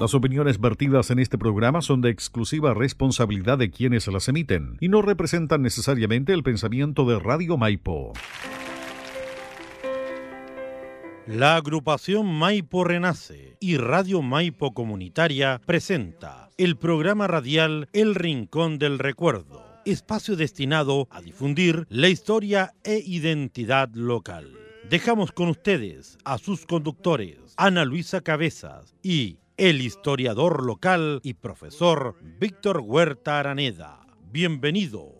Las opiniones vertidas en este programa son de exclusiva responsabilidad de quienes las emiten y no representan necesariamente el pensamiento de Radio Maipo. La agrupación Maipo Renace y Radio Maipo Comunitaria presenta el programa radial El Rincón del Recuerdo, espacio destinado a difundir la historia e identidad local. Dejamos con ustedes a sus conductores, Ana Luisa Cabezas y el historiador local y profesor Víctor Huerta Araneda. Bienvenido.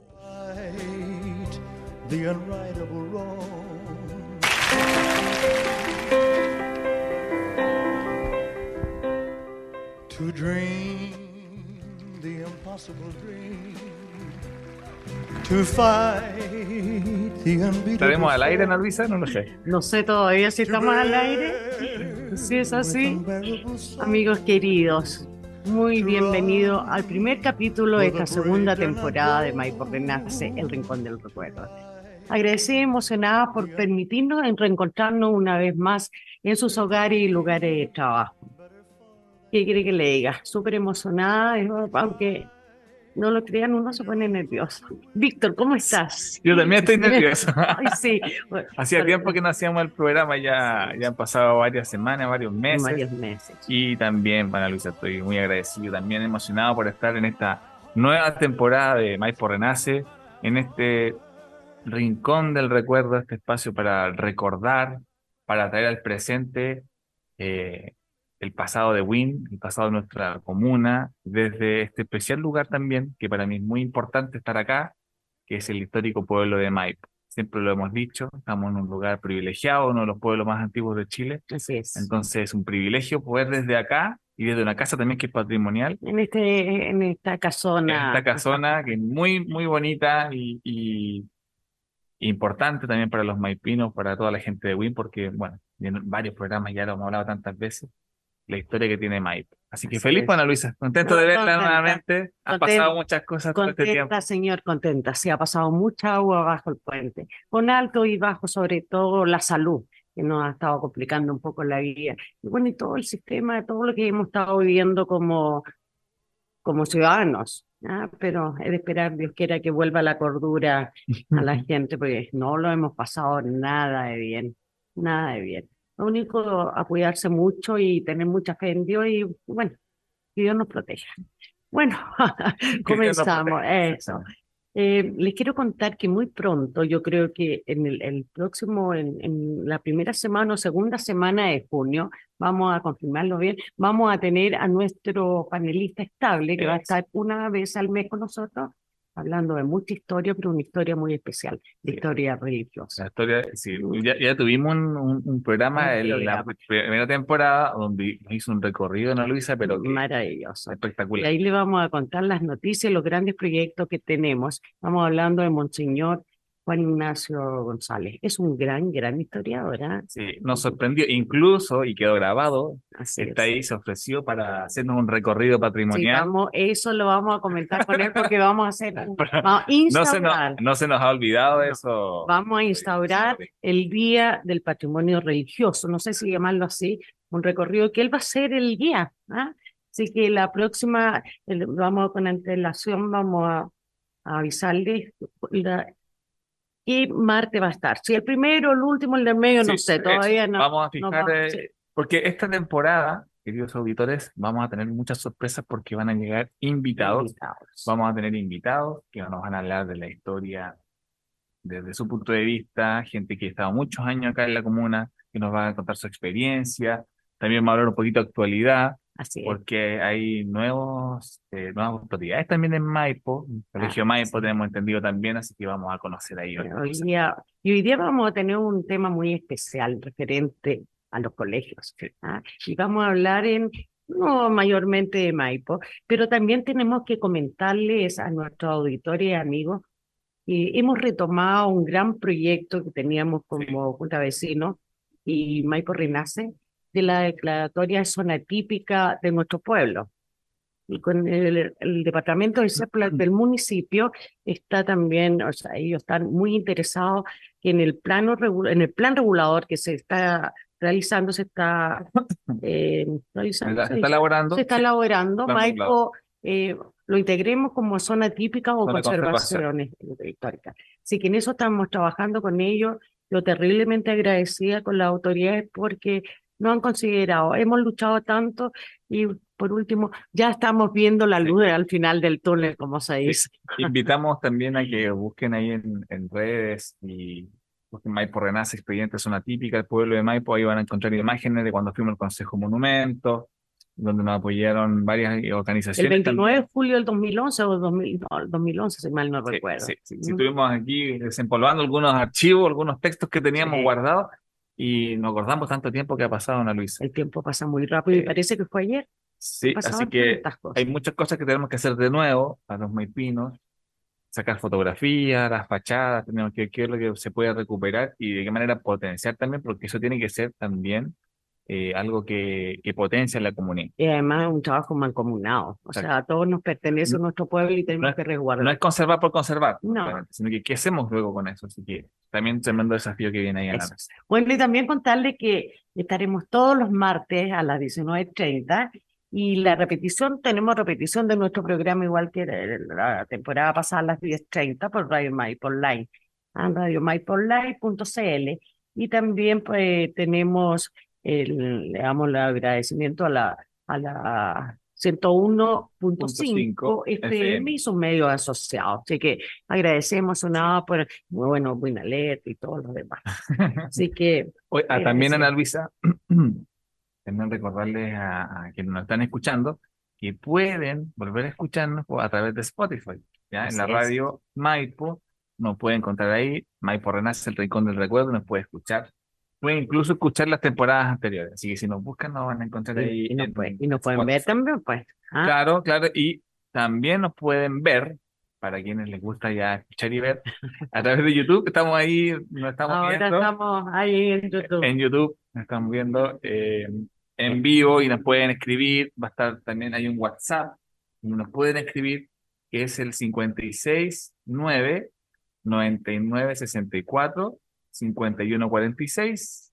¿Estaremos al aire, Ana Luisa? No lo sé. No sé todavía si estamos al aire. Si es así, amigos queridos, muy bienvenido al primer capítulo de esta segunda temporada de Maipo Renace, El Rincón del Recuerdo. Agradecida y emocionada por permitirnos reencontrarnos una vez más en sus hogares y lugares de trabajo. ¿Qué quiere que le diga? Súper emocionada, aunque no lo crean, uno se pone nervioso. Víctor, ¿cómo estás? Yo también estoy nervioso. Ay, sí. Hacía tiempo que no hacíamos el programa, ya, ya han pasado varias semanas, varios meses. Varios meses. Y también, para Luisa, estoy muy agradecido, también emocionado por estar en esta nueva temporada de Maipo Renace, en este rincón del recuerdo, este espacio para recordar, para traer al presente eh, el pasado de Win, el pasado de nuestra comuna, desde este especial lugar también, que para mí es muy importante estar acá, que es el histórico pueblo de Maipo. Siempre lo hemos dicho, estamos en un lugar privilegiado, uno de los pueblos más antiguos de Chile. Así es. Entonces es un privilegio poder desde acá y desde una casa también que es patrimonial. En, este, en esta casona. En esta casona que es muy, muy bonita y, y importante también para los maipinos, para toda la gente de Win, porque, bueno, en varios programas ya lo hemos hablado tantas veces, la historia que tiene Maipo. Así que Así feliz, es. Ana Luisa. Contento de verla Contenta, nuevamente. Contenta, pasado muchas cosas todo este tiempo. Contenta, señor, contenta. Sí, ha pasado mucha agua bajo el puente, con alto y bajo, sobre todo la salud, que nos ha estado complicando un poco la vida. Y bueno, y todo el sistema, todo lo que hemos estado viviendo como, como ciudadanos. ¿ah? Pero es de esperar, Dios quiera, que vuelva la cordura a la gente, porque no lo hemos pasado nada de bien, nada de bien. Lo único, a cuidarse mucho y tener mucha fe en Dios y, bueno, que Dios nos proteja. Bueno, comenzamos. Eso. Eh, les quiero contar que muy pronto, yo creo que en el, el próximo, en, en la primera semana o segunda semana de junio, vamos a confirmarlo bien, vamos a tener a nuestro panelista estable que va a estar una vez al mes con nosotros, hablando de mucha historia, pero una historia muy especial, de Sí. historia religiosa. La historia, sí, ya, ya tuvimos un, un- un programa Un en la primera temporada donde hizo un recorrido Ana Luisa, pero Maravilloso. Y espectacular. ahí le vamos a contar las noticias, los grandes proyectos que tenemos. Estamos hablando de Monseñor Juan Ignacio González. Es un gran, gran historiador, ¿ah? Sí, nos sorprendió, incluso, y quedó grabado, Así está es. ahí, se ofreció para hacernos un recorrido Sí, patrimonial. vamos, eso lo vamos a comentar con él porque vamos a hacer, vamos a No se, nos, instaurar, no se nos ha olvidado eso. vamos a instaurar el Día del Patrimonio Religioso, no sé si llamarlo así, un recorrido que él va a ser el guía, ¿ah? Así que la próxima, vamos con antelación, vamos a, a avisarles la- qué martes va a estar. Si el primero, el último, el del medio, no Sí, sé, eso. todavía no. Vamos a no fijar, vamos, eh, sí. porque esta temporada, queridos auditores, vamos a tener muchas sorpresas porque van a llegar invitados. Invitados. Vamos a tener invitados que nos van a hablar de la historia desde su punto de vista, gente que ha estado muchos años acá en la comuna, que nos va a contar su experiencia. También va a hablar un poquito de actualidad, Así es. porque hay nuevos, eh, nuevas autoridades también en Maipo, el Colegio Ah, Maipo sí. tenemos entendido también, así que vamos a conocer ahí. Hoy día, y hoy día vamos a tener un tema muy especial referente a los colegios. ¿ah? Y vamos a hablar en, no mayormente de Maipo, pero también tenemos que comentarles a nuestros auditores y amigos que hemos retomado un gran proyecto que teníamos como Junta Vecinos y Maipo Renace de la declaratoria de zona típica de nuestro pueblo. Y con el, el departamento de del municipio está también, o sea, ellos están muy interesados en el plano en el plan regulador que se está realizando, se está eh, realizando, ¿Se se está elaborando? se está elaborando. Maipo eh, lo integremos como zona típica o Zona de conservación histórica. Así que en eso estamos trabajando con ellos. Yo terriblemente agradecida con las autoridades porque nos han considerado. Hemos luchado tanto y por último ya estamos viendo la Sí. luz al final del túnel, como se Sí. dice. Invitamos también a que busquen ahí en, en redes y busquen Maipo Renace, Expediente Zona Típica, el pueblo de Maipo, ahí van a encontrar imágenes de cuando fuimos al Consejo Monumento, donde nos apoyaron varias El organizaciones. 29 de julio del 2011 o 2000, no, el 2011, si mal no Sí, recuerdo. sí, sí, sí, Mm. estuvimos aquí desempolvando algunos archivos, algunos textos que teníamos Sí. guardados y nos acordamos tanto tiempo que ha pasado, Ana Luisa. El tiempo pasa muy rápido y Sí. parece que fue ayer. Sí, Pasaban así que hay muchas cosas que tenemos que hacer de nuevo a los maipinos, sacar fotografías, las fachadas, tenemos que ver lo que se puede recuperar y de qué manera potenciar también, porque eso tiene que ser también eh, algo que, que potencia la comunidad. Y además es un trabajo mancomunado. O Exacto. sea, a todos nos pertenece No- nuestro pueblo y tenemos es- que No resguardar. es conservar por conservar, No. sino que qué hacemos luego con eso. Así que también tremendo desafío que viene ahí a la. Bueno, y también contarle que estaremos todos los martes a las 19.30 y la repetición, tenemos repetición de nuestro programa igual que la temporada pasada a las 10.30 por Radio Maipo Online, a radiomaipoonline.cl y también pues tenemos el, le damos el agradecimiento a la, a la 101.5 FM y sus medios asociados. Así que agradecemos una por, muy bueno, Buinalet y todo lo demás. Así que Oye, ah, Eh, también. Ana Luisa, también recordarles a, a quienes nos están escuchando que pueden volver a escucharnos a través de Spotify. ¿ya? En la radio Maipo nos puede encontrar ahí, Maipo Renace, el Rincón del Recuerdo, nos puede escuchar. Pueden incluso escuchar las temporadas anteriores. Así que si nos buscan, nos van a encontrar ahí. y, y nos, en pueden- y nos pueden ver también, pues. ¿ah? Claro, claro. Y también nos pueden ver, para quienes les gusta ya escuchar y ver, a través de YouTube. Estamos ahí, nos estamos Ahora viendo estamos ahí en YouTube. en YouTube, nos están viendo eh, en vivo y nos pueden escribir. Va a estar también, hay un WhatsApp nos pueden escribir, que es el 569 9964 5146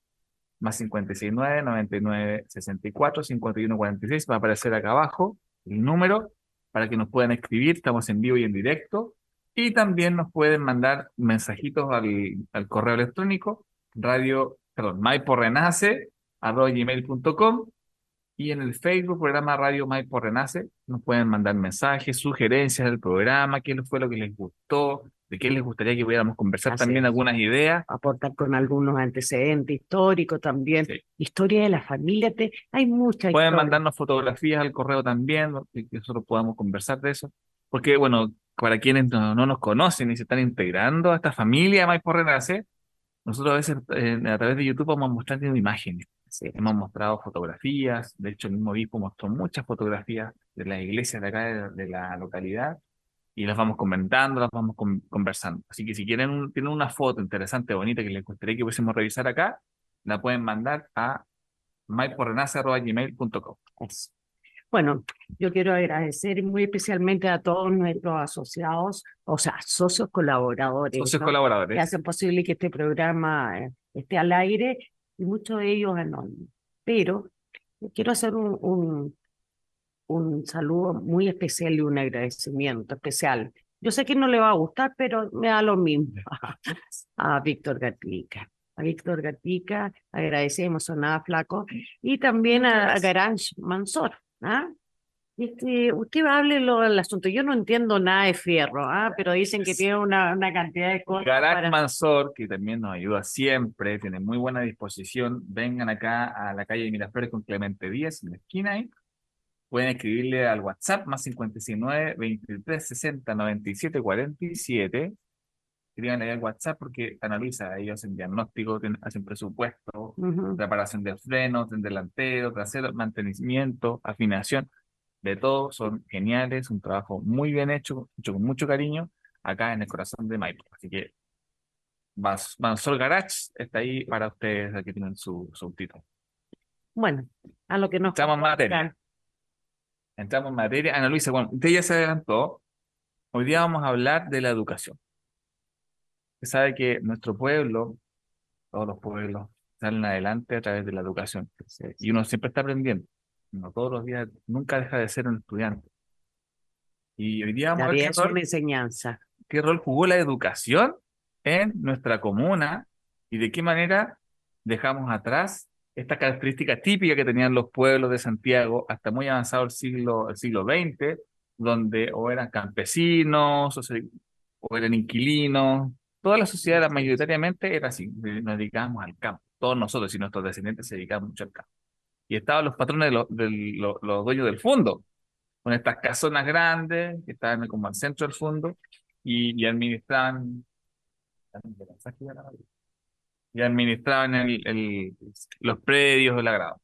más 569 9964 5146. Va a aparecer acá abajo el número para que nos puedan escribir. Estamos en vivo y en directo. Y también nos pueden mandar mensajitos al, al correo electrónico radio, perdón, maiporrenace, gmail.com y en el Facebook, programa Radio Maipo Renace, nos pueden mandar mensajes, sugerencias del programa, qué fue lo que les gustó, de qué les gustaría que pudiéramos conversar Así también es. algunas ideas. aportar con algunos antecedentes históricos también, Sí. historia de la familia, te- hay mucha Pueden historia. mandarnos fotografías al correo también, que nosotros podamos conversar de eso. Porque, bueno, para quienes no, no nos conocen y se están integrando a esta familia Maipo Renace, nosotros a veces eh, a través de YouTube vamos mostrando imágenes. Sí. Hemos mostrado fotografías, de hecho el mismo obispo mostró muchas fotografías de las iglesias de acá de, de la localidad y las vamos comentando, las vamos con- conversando. Así que si quieren un- tienen una foto interesante, bonita que les gustaría que pudiésemos revisar acá, la pueden mandar a maiporrenace.gmail.com. Eso. Bueno, yo quiero agradecer muy especialmente a todos nuestros asociados, o sea, socios colaboradores, Socios ¿no? colaboradores. que hacen posible que este programa eh, esté al aire y muchos de ellos anónimos. Pero quiero hacer un, un, un saludo muy especial y un agradecimiento especial. Yo sé que no le va a gustar, pero me da lo mismo. A Víctor Gatica. A Víctor Gatica agradecemos a Nada Flaco y también a, a Mansor. ¿ah? Este, usted hable lo del asunto. Yo no entiendo nada de fierro, ¿ah? pero dicen que tiene una, una cantidad de cosas Garak para... Mansor, que también nos ayuda siempre, tiene muy buena disposición. Vengan acá a la calle de Miraflores con Clemente Díaz, en la esquina ahí. Pueden escribirle al WhatsApp más 569 23 60 97 47. Escriban ahí al WhatsApp porque analiza, ellos hacen diagnóstico, tienen- hacen presupuesto, Ujú. reparación de frenos, del delantero, trasero, mantenimiento, afinación, de todo, son geniales, un trabajo muy bien hecho, hecho con mucho cariño, acá en el corazón de Maipo. Así que Mansor Garage está ahí para ustedes, aquí tienen su, su título. Bueno, a lo que nos Entramos en materia. Entramos en materia. Ana Luisa, bueno, usted ya se adelantó. Hoy día vamos a hablar de la educación. Usted sabe que nuestro pueblo, todos los pueblos, salen adelante a través de la educación. Y uno siempre está aprendiendo. Uno todos los días nunca deja de ser un estudiante. Y hoy día vamos a ver es una enseñanza. qué rol jugó la educación en nuestra comuna y de qué manera dejamos atrás esta característica típica que tenían los pueblos de Santiago hasta muy avanzado el siglo, el siglo XX, donde o eran campesinos o, o eran inquilinos. Toda la sociedad mayoritariamente era así, nos dedicábamos al campo. Todos nosotros y nuestros descendientes se dedicaban mucho al campo. Y estaban los patrones de, los dueños del fondo, con estas casonas grandes que estaban como al centro del fondo y, y administraban y administraban el, los predios del agrado.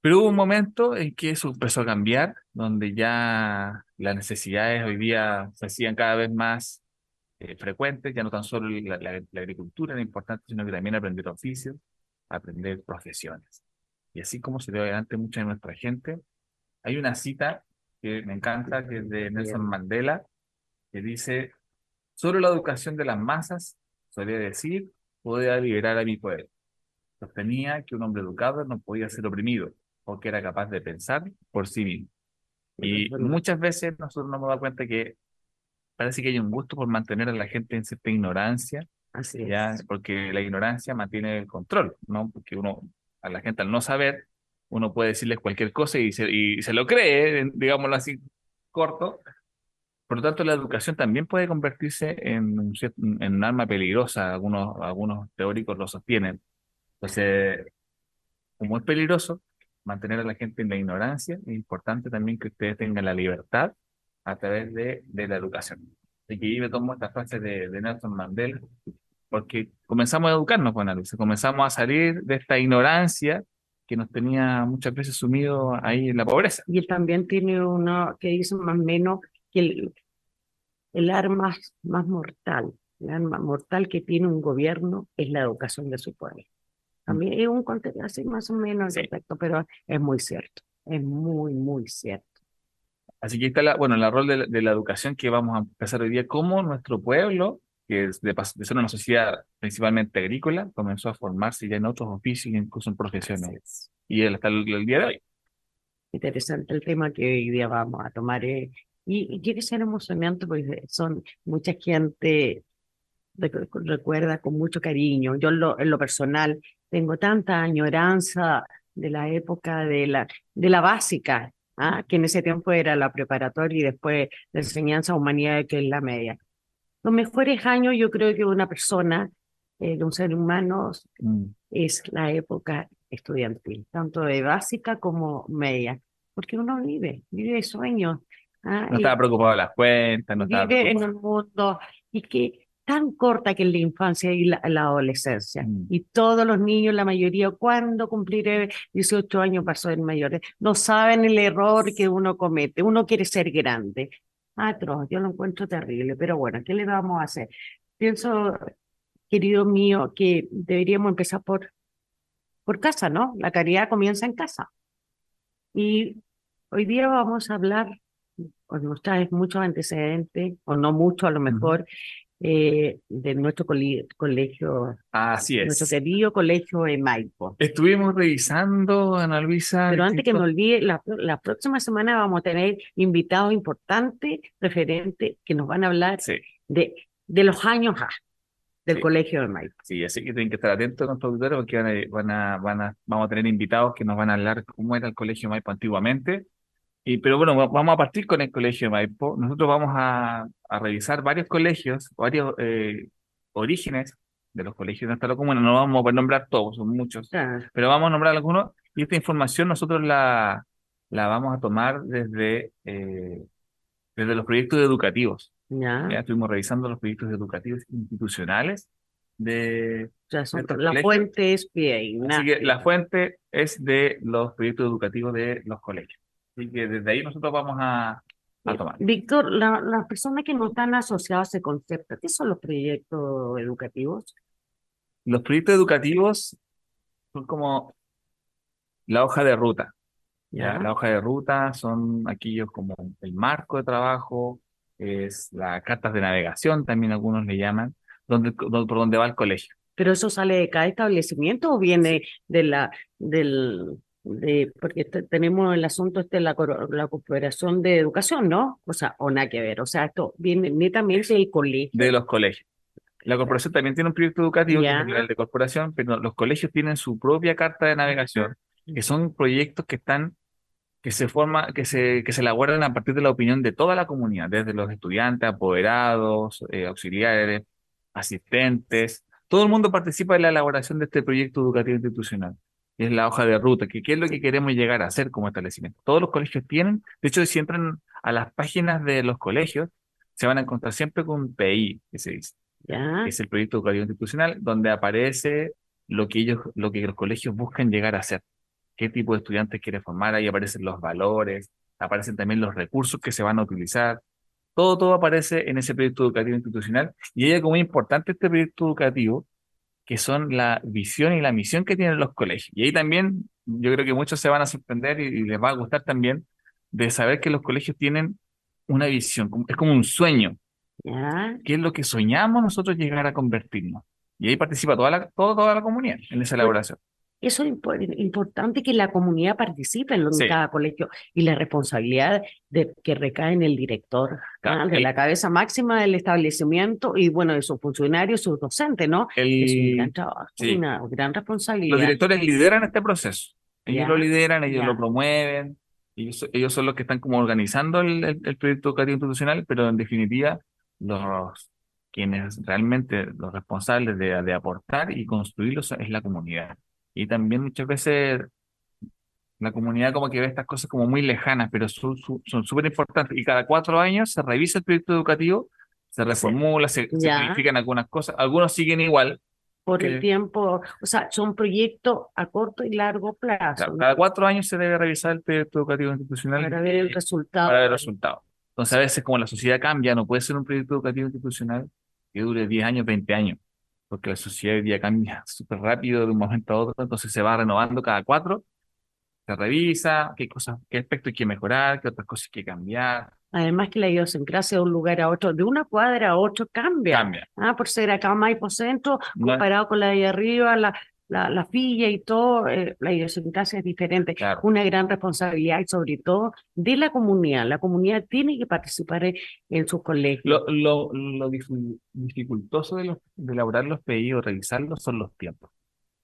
Pero hubo un momento en que eso empezó a cambiar, donde ya las necesidades hoy día se hacían cada vez más eh, frecuentes, ya no tan solo la, la, agricultura era importante, sino que también aprender oficios, aprender profesiones. Y así como se dio adelante mucha de nuestra gente, hay una cita que me encanta, que es de Nelson Mandela, que dice, solo la educación de las masas, solía decir, podía liberar a mi pueblo. Sostenía que un hombre educado no podía ser oprimido, porque era capaz de pensar por sí mismo. Y muchas veces nosotros nos damos cuenta que parece que hay un gusto por mantener a la gente en cierta ignorancia, Así ya, porque la ignorancia mantiene el control, ¿no? Porque uno, a la gente al no saber, uno puede decirles cualquier cosa y se, y se lo cree, digámoslo así corto, por lo tanto, la educación también puede convertirse en un, en un arma peligrosa, algunos, algunos teóricos lo sostienen. Entonces, como es peligroso mantener a la gente en la ignorancia, es importante también que ustedes tengan la libertad a través de, de la educación. Así que yo me tomo esta frase de, de Nelson Mandela, porque comenzamos a educarnos con Luisa, comenzamos a salir de esta ignorancia que nos tenía muchas veces sumidos ahí en la pobreza. Y él también tiene uno que dice más o menos que el, arma más mortal, el arma mortal que tiene un gobierno es la educación de su pueblo. También es un contenido así más o menos respecto, pero es muy cierto, es muy, muy cierto. Así que está la, bueno, el rol de la, educación que vamos a empezar hoy día, cómo nuestro pueblo, que es de, ser una sociedad principalmente agrícola, comenzó a formarse ya en otros oficios, incluso en profesiones. Y hasta el, el, día de hoy. Interesante el tema que hoy día vamos a tomar. Eh, y, quiere ser emocionante porque son mucha gente recuerda con mucho cariño. Yo en lo, en lo personal tengo tanta añoranza de la época de la, de la básica, ¿ah? que en ese tiempo era la preparatoria y después la enseñanza humanidad que es la media. Los mejores años yo creo que una persona, eh, de un ser humano, mm. es la época estudiantil, tanto de básica como media, porque uno vive, vive sueños, Ah, no estaba preocupado de las cuentas, no estaba Vive en un mundo y que tan corta que es la infancia y la, adolescencia. Mm. Y todos los niños, la mayoría, cuando cumpliré 18 años para ser mayores, no saben el error que uno comete. Uno quiere ser grande. Atroz, yo lo encuentro terrible, pero bueno, ¿qué le vamos a hacer? Pienso, querido mío, que deberíamos empezar por, por casa, ¿no? La caridad comienza en casa. Y hoy día vamos a hablar o nos traes muchos antecedentes, o no mucho a lo mejor, eh, de nuestro colegio. Así es. Nuestro querido colegio de Maipo. Estuvimos revisando, Ana Luisa. Pero antes que me olvide, la, próxima semana vamos a tener invitados importantes, referentes, que nos van a hablar de, de los años del colegio de Maipo. Sí, así que tienen que estar atentos con nuestros auditores porque van a, van a, van a, vamos a tener invitados que nos van a hablar cómo era el colegio de Maipo antiguamente y, pero bueno, vamos a partir con el colegio de Maipo. Nosotros vamos a, a revisar varios colegios, varios eh, orígenes de los colegios de nuestra comuna. No vamos a nombrar todos, son muchos, pero vamos a nombrar algunos. Y esta información nosotros la, la vamos a tomar desde, eh, desde los proyectos educativos. Ya. estuvimos revisando los proyectos educativos institucionales de... la fuente es pie. Así que la fuente es de los proyectos educativos de los colegios. Así que desde ahí nosotros vamos a, tomar. Víctor, las personas que no están asociadas a ese concepto, ¿qué son los proyectos educativos? Los proyectos educativos son como la hoja de ruta. ¿ya? La hoja de ruta son aquellos como el marco de trabajo, es las cartas de navegación, también algunos le llaman, donde, por donde va el colegio. ¿Pero eso sale de cada establecimiento o viene de la, del, de, porque tenemos el asunto este de la, la cooperación de educación, ¿no? O sea, o nada que ver, o sea, esto viene netamente del colegio. De los colegios. La corporación también tiene un proyecto educativo nivel de corporación, pero los colegios tienen su propia carta de navegación, que son proyectos que están que se forma, que se, que se elaboran a partir de la opinión de toda la comunidad, desde los estudiantes, apoderados, eh, auxiliares, asistentes. Todo el mundo participa en la elaboración de este proyecto educativo institucional. Es la hoja de ruta, que qué es lo que queremos llegar a hacer como establecimiento. Todos los colegios tienen, de hecho, si entran a las páginas de los colegios, se van a encontrar siempre con un PI, que se dice. ¿Ya? es el proyecto educativo institucional, donde aparece lo que ellos, lo que los colegios buscan llegar a ser qué tipo de estudiantes quiere formar, ahí aparecen los valores, aparecen también los recursos que se van a utilizar. Todo, todo aparece en ese proyecto educativo institucional y hay algo muy importante este proyecto educativo, que son la visión y la misión que tienen los colegios. Y ahí también yo creo que muchos se van a sorprender y, les va a gustar también de saber que los colegios tienen una visión, es como un sueño. ¿Qué es lo que soñamos nosotros llegar a convertirnos? Y ahí participa toda la, toda la comunidad en esa elaboración. Eso es importante que la comunidad participe en, cada colegio y la responsabilidad de que recae en el director, ¿ah? de la cabeza máxima del establecimiento y bueno, de sus funcionarios, sus docentes, ¿no? es un gran trabajo, una gran responsabilidad. Los directores lideran este proceso. Ellos lo lideran, ellos lo promueven, ellos, ellos, son los que están como organizando el, el, proyecto educativo institucional, pero en definitiva, los quienes realmente los responsables de, de aportar y construirlo es la comunidad. Y también muchas veces la comunidad como que ve estas cosas como muy lejanas, pero son súper importantes. Y cada cuatro años se revisa el proyecto educativo, se reformula, se, modifican algunas cosas. Algunos siguen igual. Por el tiempo, o sea, son proyectos a corto y largo plazo. Cada cuatro años se debe revisar el proyecto educativo institucional. Para ver el resultado. Para ver el resultado. Entonces, a veces como la sociedad cambia, no puede ser un proyecto educativo institucional que dure 10 años, 20 años porque la sociedad hoy día cambia súper rápido de un momento a otro, entonces se va renovando cada cuatro, se revisa qué cosas, qué aspectos hay que mejorar, qué otras cosas hay que cambiar. Además que la idiosincrasia de un lugar a otro, de una cuadra a otro cambia. Cambia. Ah, por ser acá Maipo Centro, comparado con la de arriba, la, la, la filla y todo, eh, la idiosincrasia es diferente. Una gran responsabilidad y sobre todo de la comunidad. La comunidad tiene que participar en, sus colegios. Lo, lo, lo dificultoso de, de elaborar los pedidos, revisarlos, son los tiempos.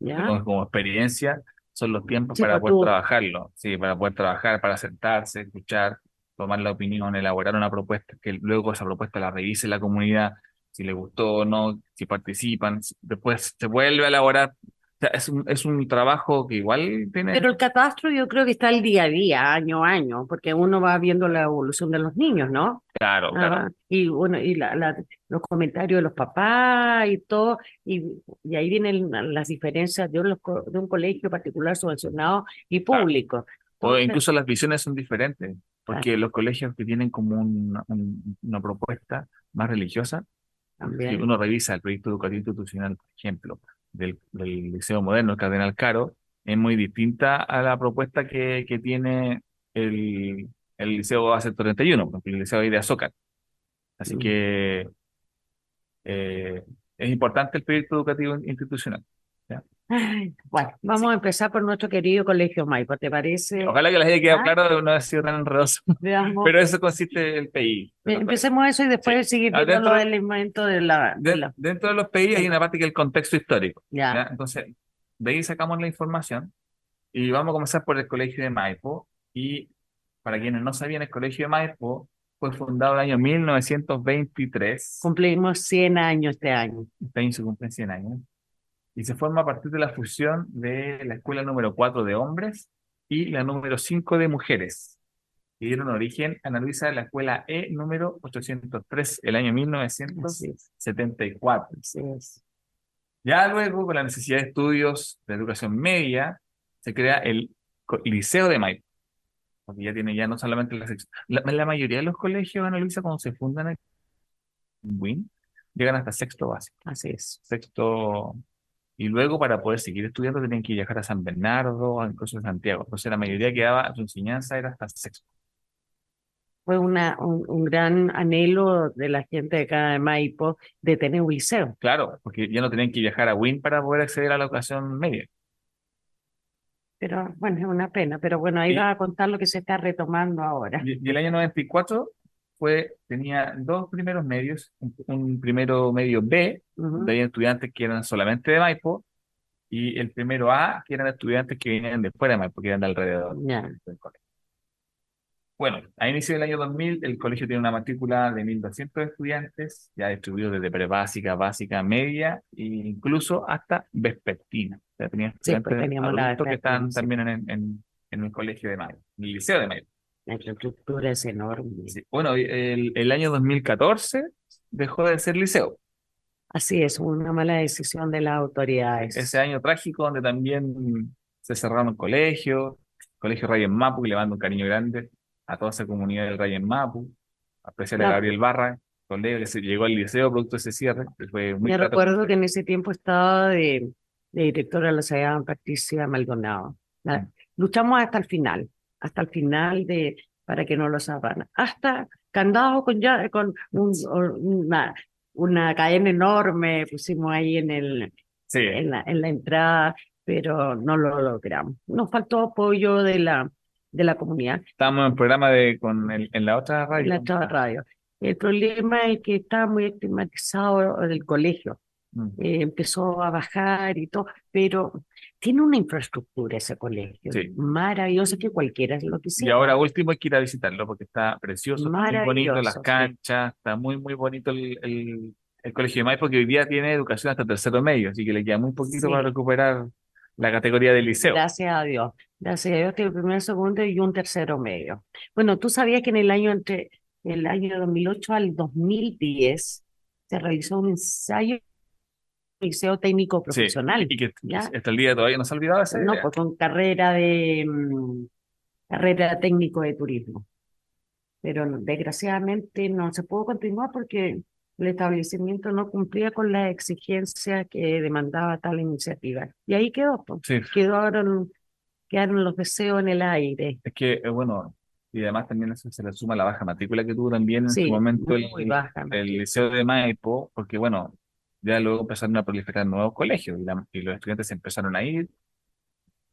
¿Ya? Como, experiencia, son los tiempos para pues poder trabajarlo. Sí, para poder trabajar, para sentarse, escuchar, tomar la opinión, elaborar una propuesta, que luego esa propuesta la revise la comunidad, si le gustó o no, si participan, después se vuelve a elaborar es un, es un trabajo que igual tiene... Pero el catastro yo creo que está el día a día, año a año, porque uno va viendo la evolución de los niños, ¿no? Claro, claro. Y bueno, y la, los comentarios de los papás y todo, y, y ahí vienen las diferencias de un, de un colegio particular subvencionado y público. o incluso las visiones son diferentes, porque los colegios que tienen como una propuesta más religiosa, si uno revisa el proyecto educativo institucional, por ejemplo, del, Liceo Moderno, el Cardenal Caro, es muy distinta a la propuesta que, que tiene el, el Liceo a 31, el Liceo de Azócar. Así que eh, es importante el proyecto educativo institucional. Bueno, vamos a empezar por nuestro querido Colegio Maipo, ¿te parece? Ojalá que les haya quedado ¿Ah? claro, no ha sido tan enredoso. Pero eso consiste en el PI. Empecemos eso y después seguir ah, viendo lo del elemento de la, Dentro de los PI hay una parte que es el contexto histórico. Ya. Entonces, de ahí sacamos la información y vamos a comenzar por el Colegio de Maipo. Y para quienes no sabían, el Colegio de Maipo fue fundado en el año 1923. Cumplimos 100 años este año. Este año se cumplen 100 años y se forma a partir de la fusión de la escuela número 4 de hombres y la número 5 de mujeres. Y dieron origen a Luisa de la escuela E número 803, el año 1974. Ya luego, con la necesidad de estudios de educación media, se crea el Liceo de Maipo. Porque ya tiene ya no solamente la sección. La, mayoría de los colegios, Ana Luisa, cuando se fundan en Win, llegan hasta sexto básico. Así es. Sexto y luego para poder seguir estudiando tenían que viajar a San Bernardo, incluso a Santiago. Entonces la mayoría que daba su enseñanza era hasta sexto. fue una, un, un gran anhelo de la gente de acá de Maipo de tener un liceo. Claro, porque ya no tenían que viajar a Win para poder acceder a la educación media. Pero bueno, es una pena. Pero bueno, ahí Y- va a contar lo que se está retomando ahora. Y, y el año 94 fue, tenía dos primeros medios, un, un primero medio B, Ujú. donde había estudiantes que eran solamente de Maipo, y el primero A, que eran estudiantes que venían de fuera de Maipo, que eran de alrededor Ya. del colegio. Bueno, a inicio del año 2000, el colegio tiene una matrícula de 1.200 estudiantes, ya distribuidos desde prebásica, básica, media, e incluso hasta vespertina. O sea, tenían Sí, pues estudiantes teníamos la adultos que sí. también en, en, en el colegio de Maipo, en el liceo de Maipo. La infraestructura es enorme. Sí. Bueno, el, el año 2014 dejó de ser liceo. Así es, una mala decisión de las autoridades. Ese año trágico donde también se cerraron colegios, Colegio Ryan Mapu, que le mando un cariño grande a toda esa comunidad del Ryan Mapu, a especial a Claro. Gabriel Barra, colega que se llegó al liceo producto de ese cierre, que fue muy Me recuerdo que en ese tiempo estaba de, de directora de la sociedad Patricia Maldonado. La- Mm. luchamos hasta el final, hasta el final de para que no lo cerraran. Hasta candado con ya con un- una, una cadena enorme pusimos ahí en el Sí, en la, en la entrada, pero no lo logramos. Nos faltó apoyo de la de la comunidad. estábamos en programa de, con el- en la otra radio. en la otra radio. El problema es que está muy estigmatizado el colegio. Mm. Eh, empezó a bajar y todo, pero tiene una infraestructura ese colegio Sí. maravillosa que cualquiera lo Y quisiera. ahora último hay que ir a visitarlo porque está precioso, está muy bonito las sí. canchas, está muy, muy bonito el, el, el colegio de Maipo que hoy día tiene educación hasta tercero medio, así que le queda muy poquito Sí. para recuperar la categoría de liceo. Gracias a Dios. Gracias a Dios tiene primero, segundo y un tercero medio. Bueno, tú sabías que en el año entre el año 2008 al 2010 se realizó un ensayo liceo técnico Sí, profesional. y que ¿ya? hasta el día de todavía no se ha olvidado esa No, idea. pues con carrera de mm, carrera técnico de turismo. Pero no- desgraciadamente no se pudo continuar porque el establecimiento no cumplía con las exigencias que demandaba tal iniciativa. Y ahí quedó, pues. Sí, Quedaron, quedaron los deseos en el aire. es que, eh, bueno, y además también eso se le suma la baja matrícula que tuvo también en su Sí, momento el, el liceo de Maipo, porque bueno, ya luego empezaron a proliferar nuevos colegios y, la- y los estudiantes empezaron a ir.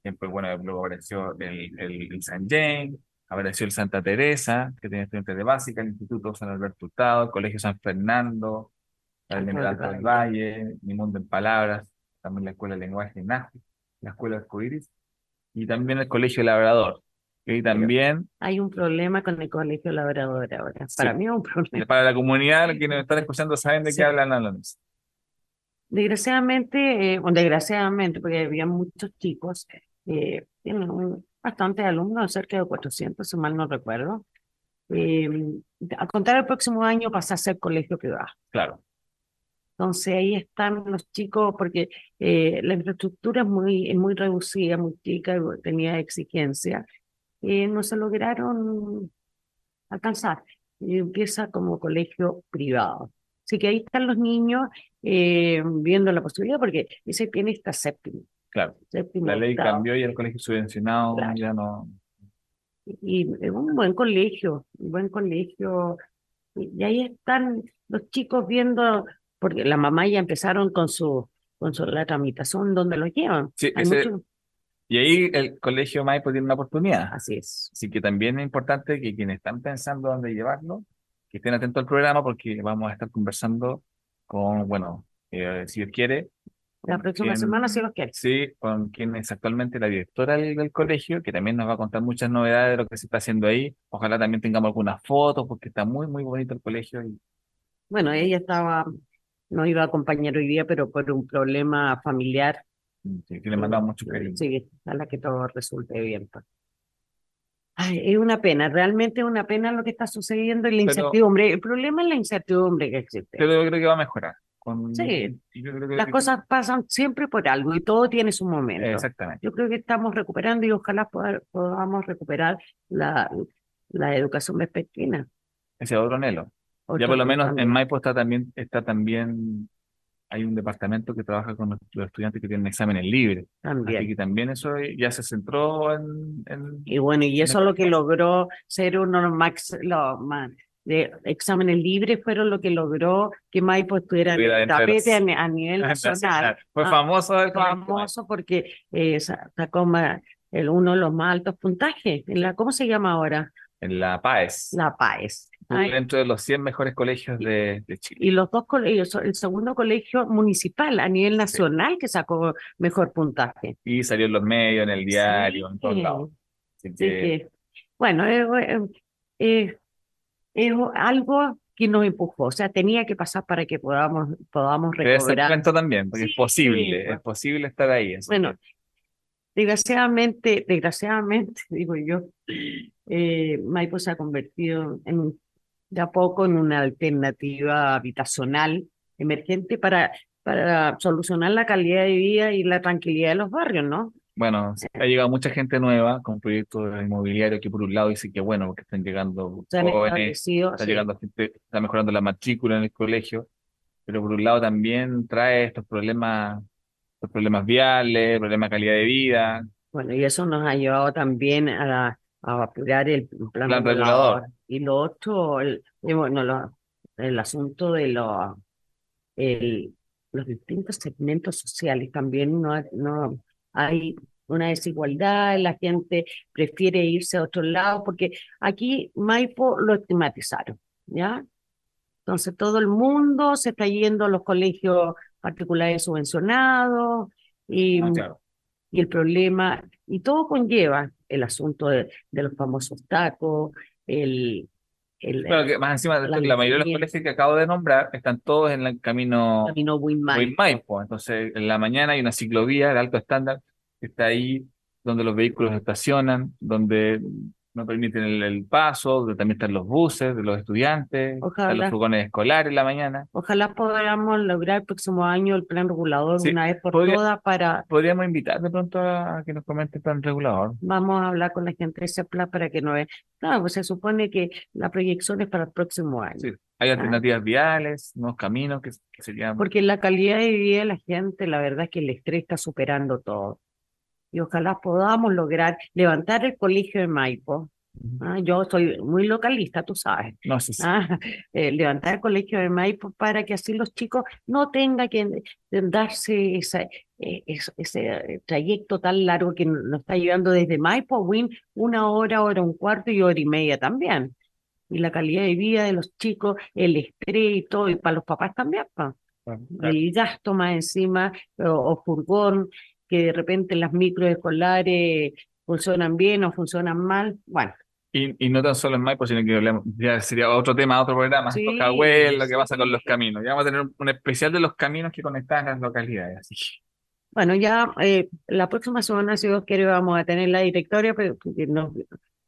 Siempre, bueno, luego apareció el, el, el San James, apareció el Santa Teresa, que tenía estudiantes de básica, el Instituto San Alberto Hurtado, el Colegio San Fernando, el Alto del Valle, Mi Mundo en Palabras, también la Escuela de Lenguaje NAFI, la Escuela Arcoíris, y también el Colegio Labrador, ahí también Hay un problema con el colegio labrador ahora. Para Sí. mí es un problema. para la comunidad, los nos están escuchando saben de Sí. qué hablan Alonso. Desgraciadamente, eh, o desgraciadamente, porque había muchos chicos, eh, tienen un- bastantes alumnos, cerca de 400, si mal no recuerdo. Eh, a contar el próximo año pasa a ser colegio privado. Claro. Entonces ahí están los chicos, porque eh, la infraestructura es muy, es muy reducida, muy chica, tenía exigencias, eh, no se lograron alcanzar. Y empieza como colegio privado. Así que ahí están los niños eh, viendo la posibilidad, porque ese tiene esta séptimo, Claro, séptimo la ley octavo. cambió y el colegio subvencionado Claro. ya no. Y es un buen colegio, un buen colegio. Y, y ahí están los chicos viendo, porque la mamá ya empezaron con su, con su la tramitación donde los llevan. Sí, Hay ese- mucho- Y ahí el colegio Maipo tiene una oportunidad. así es. Así que también es importante que quienes están pensando dónde llevarlo, que estén atentos al programa porque vamos a estar conversando con, bueno, eh, si Dios quiere, La próxima quien- semana, si los quieres. sí, con quien es actualmente la directora del, del colegio, que también nos va a contar muchas novedades de lo que se está haciendo ahí. Ojalá también tengamos algunas fotos porque está muy, muy bonito el colegio y Bueno, ella estaba, no iba a acompañar hoy día, pero por un problema familiar, sí, que le mandamos mucho cariño. sí, ojalá que todo resulte bien. Ay, es una pena, realmente es una pena lo que está sucediendo y la Pero- incertidumbre. El problema es la incertidumbre que existe. Pero yo creo que va a mejorar. Con, Sí. yo creo que- Las cosas pasan siempre por algo y todo tiene su momento. Exactamente. Yo creo que estamos recuperando y ojalá podamos recuperar la, la educación vespertina. Ese otro anhelo. Ya Otro por lo menos también. en Maipo está también, está también hay un departamento que trabaja con los, estudiantes que tienen exámenes libres. Así también. que también eso ya se centró en, en- Y bueno, y eso es lo que logró ser uno de los más de exámenes libres fueron lo que logró que Maipo estuviera en los- tapete a, ni- a nivel nacional. Fue Ah, famoso colegio. famoso porque eh, sa- sacó el, uno de los más altos puntajes. En la, ¿Cómo se llama ahora? en la PAES. La PAES. Ay, dentro de los 100 mejores colegios de, de Chile. Y los dos colegios, el segundo colegio municipal a nivel nacional que sacó mejor puntaje. Y salió en los medios, en el diario, en todos lados. Así Así que, que, bueno, es, es algo que nos empujó, o sea, tenía que pasar para que podamos, podamos recobrar. cuento también, porque es posible, es posible estar ahí. Bueno, que- desgraciadamente, desgraciadamente, digo yo, eh, Maipo se ha convertido en un- de a poco en una alternativa habitacional emergente para, para solucionar la calidad de vida y la tranquilidad de los barrios, ¿no? Bueno, ha llegado mucha gente nueva con proyectos inmobiliarios que por un lado dice que bueno, porque están llegando Se jóvenes, está sí. llegando gente, está mejorando la matrícula en el colegio, pero por un lado también trae estos problemas, estos problemas viales, problemas de calidad de vida. Bueno, y eso nos ha llevado también a, a apurar el plan, Plan regulador. Y lo otro, el, bueno, lo- el asunto de lo- el- los distintos segmentos sociales también no, no hay una desigualdad, la gente prefiere irse a otro lado, porque aquí Maipo lo estigmatizaron, ¿ya? Entonces todo el mundo se está yendo a los colegios particulares subvencionados y Ah, claro. y el problema, y todo conlleva el asunto de, de los famosos tacos, el, el, que más encima, la la mayoría de los colegios que acabo de nombrar están todos en el camino camino Winmay. Buen Maipo. Entonces, en la mañana hay una ciclovía de alto estándar que está ahí donde los vehículos estacionan, donde no permiten el, el paso, donde también están los buses de los estudiantes, están Ojalá. los furgones escolares en la mañana. Ojalá podamos lograr el próximo año el plan regulador Sí, una vez por podría- todas para, Podríamos invitar de pronto a, a que nos comente el plan regulador. vamos a hablar con la gente de ese plan para que no ve. Claro, pues se supone que la proyección es para el próximo año. Sí, hay alternativas viales, nuevos caminos que, que serían... Porque la calidad de vida de la gente, la verdad es que el estrés está superando todo. Y ojalá podamos lograr levantar el colegio de Maipo. Ah, yo soy muy localista, tú sabes. No sé si... Ah, eh, levantar el colegio de Maipo para que así los chicos no tengan que darse esa, eh, es- ese eh, trayecto tan largo que nos está llevando desde Maipo a Win una hora, hora un cuarto y hora y media también. Y la calidad de vida de los chicos, el estrés y todo, y para los papás también, pa. el gasto más encima, o, o furgón, que de repente las micros escolares funcionan bien o funcionan mal. Bueno, Y, y no tan solo en Maipo, sino que ya sería otro tema, otro programa, Sí, Cocahuel, lo que pasa con los caminos. Ya vamos a tener un, especial de los caminos que conectan las localidades. Así Bueno, ya eh, la próxima semana, si Dios quiere, vamos a tener la directoria, pero que nos,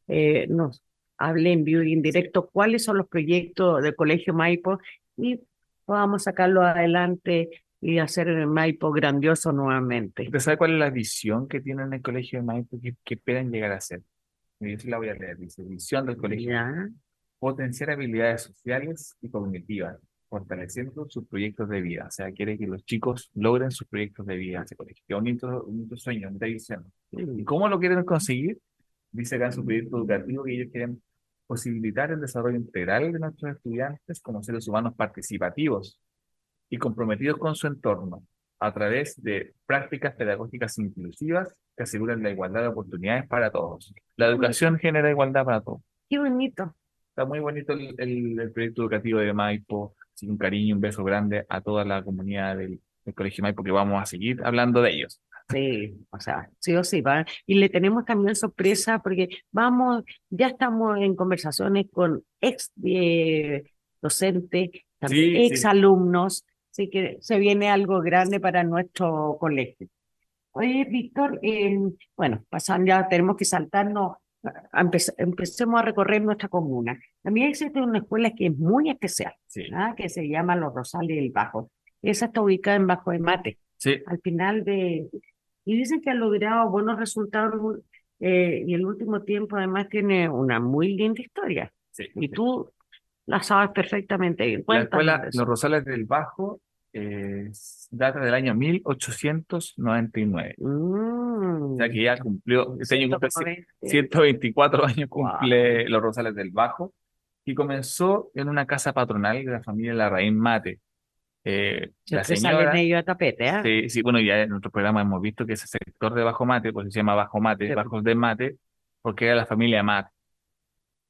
eh, nos hable en vivo y en directo cuáles son los proyectos del Colegio Maipo y podamos sacarlo adelante y hacer el Maipo grandioso nuevamente. ¿Usted sabe cuál es la visión que tienen en el colegio de Maipo que, que esperan llegar a ser? Yo la voy a leer. Dice, visión del colegio. Ya, Potenciar habilidades sociales y cognitivas, fortaleciendo sus proyectos de vida. O sea, quiere que los chicos logren sus proyectos de vida en ese colegio. Es un bonito, sueño, una visión. ¿Y cómo lo quieren conseguir? Dice acá en su proyecto educativo que ellos quieren posibilitar el desarrollo integral de nuestros estudiantes como seres humanos participativos y comprometidos con su entorno a través de prácticas pedagógicas inclusivas que aseguran la igualdad de oportunidades para todos. La educación genera igualdad para todos. Qué bonito. Está muy bonito el, el- el proyecto educativo de Maipo. Así un cariño y un beso grande a toda la comunidad del, del Colegio Maipo que vamos a seguir hablando de ellos. Sí, o sea, sí o sí, va. Y le tenemos también sorpresa porque vamos, ya estamos en conversaciones con ex eh, docentes, también Sí, sí. ex alumnos, así que se viene algo grande para nuestro colegio. Oye, Víctor, eh, bueno, pasan ya, tenemos que saltarnos, empe- empecemos a recorrer nuestra comuna. También existe una escuela que es muy especial, Sí. ¿ah? que se llama Los Rosales del Bajo. Esa está ubicada en Bajo de Mate Sí, al final de... Y dicen que ha logrado buenos resultados eh, y el último tiempo además tiene una muy linda historia. sí. Y tú la sabes perfectamente bien. La escuela eso. Los Rosales del Bajo eh, data del año 1899. Mm. O sea que ya cumplió, este año cumple 120. 124 años cumple los Rosales del Bajo y comenzó en una casa patronal de la familia Larraín Mate. Eh, la señora, a tapete, ¿ah? sí, sí, bueno, ya en otro programa hemos visto que ese sector de Bajo Mate, pues se llama Bajo Mate, Sí. Bajos de Mate, porque era la familia Mate.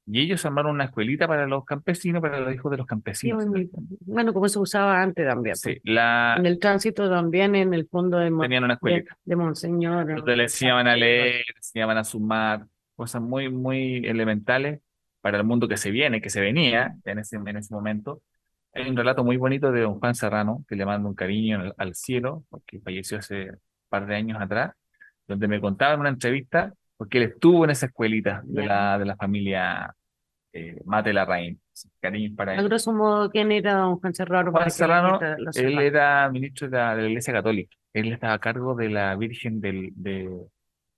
Y ellos armaron una escuelita para los campesinos, para los hijos de los Sí, campesinos. bonito. Bueno, como se usaba antes también. Sí, pues. la, En el tránsito también, en el fondo de, tenían una de, escuelita. de Monseñor. donde le enseñaban a leer, le enseñaban a sumar, cosas muy, muy elementales para el mundo que se viene, que se venía en ese, en ese momento. Hay un relato muy bonito de don Juan Serrano, que le mando un cariño al, al cielo, porque falleció hace un par de años atrás, donde me contaba en una entrevista, porque él estuvo en esa escuelita de la, de la familia eh, Mate Larraín. Cariño para A él. grosso modo, ¿quién era don Juan Serrano? Juan Serrano, él era ministro de la, de la Iglesia Católica. Él estaba a cargo de la Virgen del, de,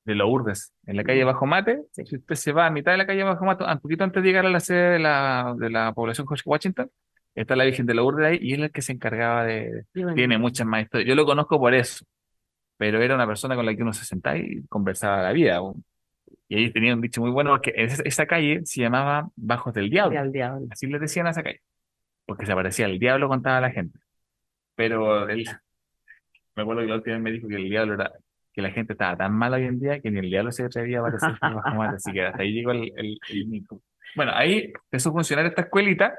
de Lourdes, en la calle Bajo Mate. Si usted se va a mitad de la calle Bajo Mate, un poquito antes de llegar a la sede de la, de la población George Washington, está la Virgen de Lourdes ahí y él es el que se encargaba de... Bueno. Tiene muchas más historias. Yo lo conozco por eso, pero era una persona con la que uno se sentaba y conversaba la vida. Y ahí tenía un dicho muy bueno porque esa, calle se llamaba Bajos del Diablo. Al diablo. Así le decían a esa calle. Porque se aparecía el diablo, contaba la gente. Pero él, me acuerdo que la última vez me dijo que el diablo era, que la gente estaba tan mala hoy en día que ni el diablo se atrevía a aparecer Mate. Así que hasta ahí llegó el, el, el. Bueno, ahí empezó a funcionar esta escuelita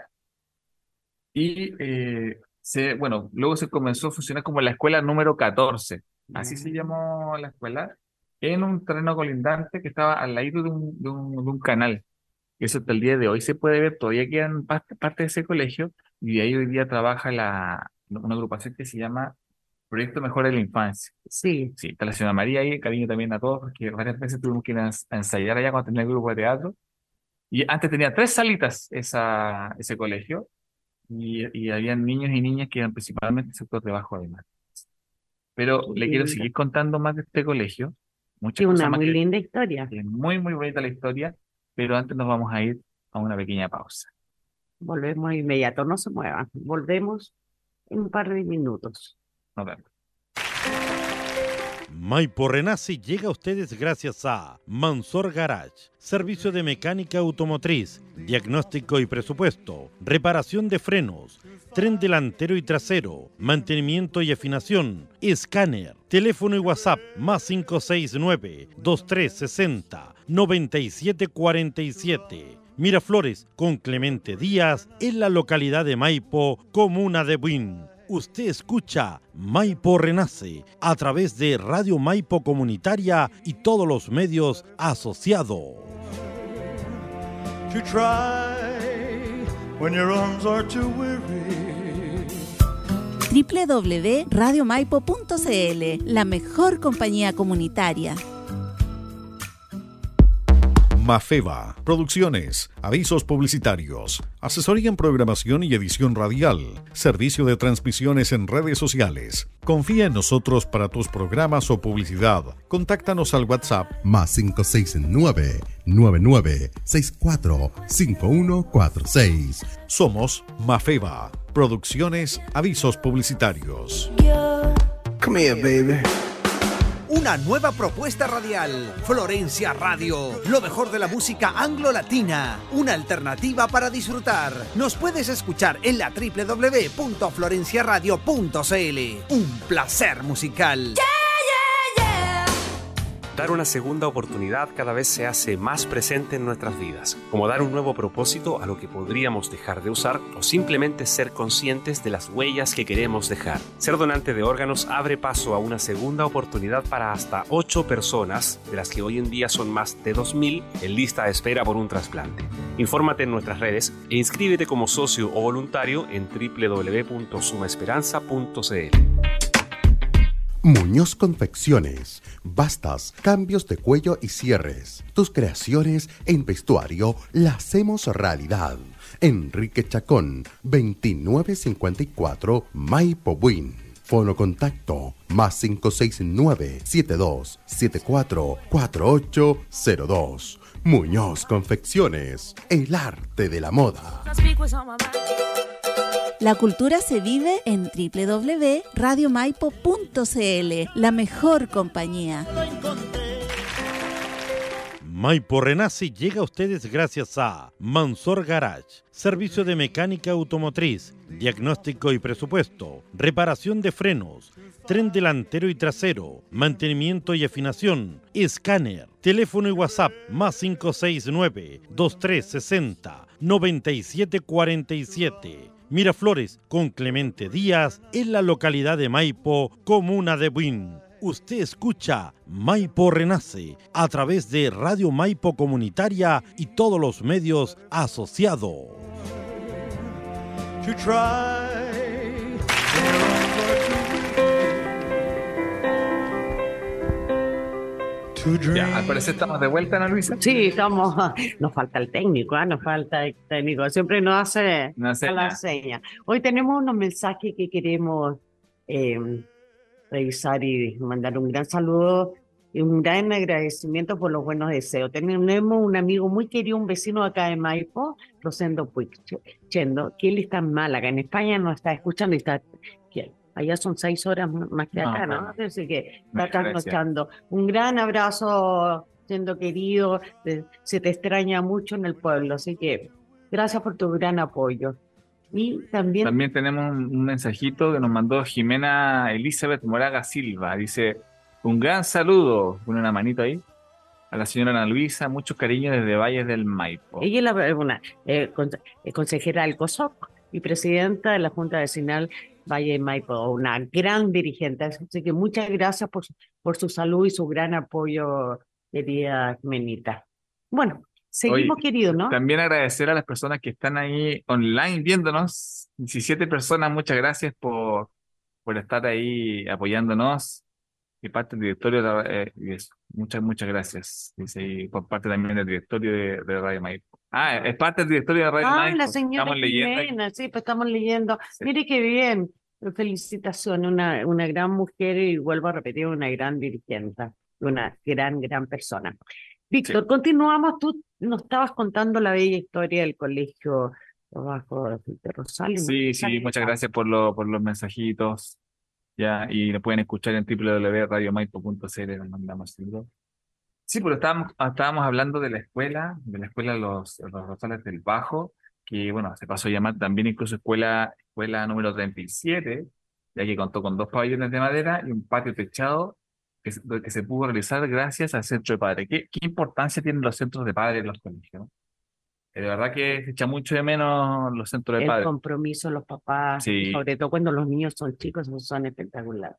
y eh, se, bueno, luego se comenzó a funcionar como la escuela número 14. Así se llamó la escuela, en un terreno colindante que estaba al lado de un, de un, de un canal. Eso hasta el día de hoy se puede ver, todavía quedan parte, parte de ese colegio y de ahí hoy día trabaja la, una agrupación que se llama Proyecto Mejora de la Infancia. Sí, Sí, está la señora María ahí, cariño también a todos, porque varias veces tuvimos que ir a, a ensayar allá cuando tenía el grupo de teatro. Y antes tenía tres salitas esa, ese colegio y, y habían niños y niñas que eran principalmente sector de bajo además. Pero Qué le quiero seguir contando más de este colegio. Muchas cosas una muy que- linda historia. es muy, muy bonita la historia, pero antes nos vamos a ir a una pequeña pausa. Volvemos inmediato, no se muevan. Volvemos en un par de minutos. Nos vemos. Maipo Renace llega a ustedes gracias a Mansor Garage, servicio de mecánica automotriz, diagnóstico y presupuesto, reparación de frenos, tren delantero y trasero, mantenimiento y afinación, escáner, teléfono y WhatsApp más 569-2360-9747. Miraflores con Clemente Díaz en la localidad de Maipo, comuna de Buin. Usted escucha Maipo Renace a través de Radio Maipo Comunitaria y todos los medios asociados. to try when your arms are too weary. www.radiomaipo.cl, la mejor compañía comunitaria. Mafeva, producciones, avisos publicitarios, asesoría en programación y edición radial, servicio de transmisiones en redes sociales. Confía en nosotros para tus programas o publicidad. Contáctanos al WhatsApp más 569 9964 5146. Somos Mafeva, producciones, avisos publicitarios. Come here, baby. Una nueva propuesta radial. Florencia Radio. Lo mejor de la música anglo-latina. Una alternativa para disfrutar. Nos puedes escuchar en la www.florenciaradio.cl. Un placer musical. Dar una segunda oportunidad cada vez se hace más presente en nuestras vidas, como dar un nuevo propósito a lo que podríamos dejar de usar o simplemente ser conscientes de las huellas que queremos dejar. Ser donante de órganos abre paso a una segunda oportunidad para hasta 8 personas, de las que hoy en día son más de 2.000 en lista de espera por un trasplante. Infórmate en nuestras redes e inscríbete como socio o voluntario en www.sumaesperanza.cl. Muñoz Confecciones. Bastas, cambios de cuello y cierres. Tus creaciones en vestuario las hacemos realidad. Enrique Chacón, 2954 Maipo Buin. Fono contacto más 569-7274-4802. Muñoz Confecciones, el arte de la moda. La cultura se vive en www.radiomaipo.cl, la mejor compañía. Maipo Renace llega a ustedes gracias a Mansor Garage, servicio de mecánica automotriz, diagnóstico y presupuesto, reparación de frenos, tren delantero y trasero, mantenimiento y afinación, escáner, teléfono y WhatsApp más 569-2360-9747. Miraflores con Clemente Díaz en la localidad de Maipo, comuna de Buin. Usted escucha Maipo Renace a través de Radio Maipo Comunitaria y todos los medios asociados. Ya, al parecer estamos de vuelta, Ana Luisa. Sí, estamos, nos falta el técnico, ¿ah? nos falta el técnico, siempre nos hace No sé a la seña. Hoy tenemos unos mensajes que queremos eh, revisar y mandar un gran saludo y un gran agradecimiento por los buenos deseos. Tenemos un amigo muy querido, un vecino acá de Maipo, Rosendo Puig, Chendo, que él está en Málaga, en España nos está escuchando y está, allá son seis horas más que Ah, acá, ¿no? Así que está escuchando. Un gran abrazo, Chendo querido, se te extraña mucho en el pueblo, así que gracias por tu gran apoyo. Y también, También tenemos un, mensajito que nos mandó Jimena Elizabeth Moraga Silva. Dice, un gran saludo, pone una manito ahí, a la señora Ana Luisa, muchos cariños desde Valles del Maipo. ella es la- una eh, eh, consejera del COSOC y presidenta de la Junta Vecinal Valle de Maipo, una gran dirigente. Así que muchas gracias por, su- por su salud y su gran apoyo, querida Jimenita. Bueno, seguimos, Oye, querido, ¿no? También agradecer a las personas que están ahí online viéndonos. 17 personas, muchas gracias por, por estar ahí apoyándonos. Y parte del directorio, de eh, y. Muchas, muchas gracias. Ahí, por parte también del directorio de, de Radio Maipo. Ah, es parte del directorio de Radio Ah, la señora Estamos leyendo. Jimena, sí, pues estamos leyendo. Sí. Mire qué bien. Felicitaciones, una, una gran mujer y vuelvo a repetir, una gran dirigente, una gran, gran persona. Víctor, continuamos. Tú nos estabas contando la bella historia del colegio bajo de Rosario. Sí, sí, muchas gracias por, lo, por los mensajitos. Ya, y lo pueden escuchar en www.radiomaipo.cl, mandamos saludos. Sí, pero estábamos, estábamos hablando de la escuela, de la escuela Los, los Rosales del Bajo, que bueno, se pasó a llamar también incluso escuela, escuela número 37, ya que contó con dos pabellones de madera y un patio techado que se, que se pudo realizar gracias al centro de padres. ¿Qué, qué importancia tienen los centros de padres en los colegios? Eh, De verdad que se echa mucho de menos los centros de El padres. compromiso de los papás, Sí. sobre todo cuando los niños son chicos, son espectaculares.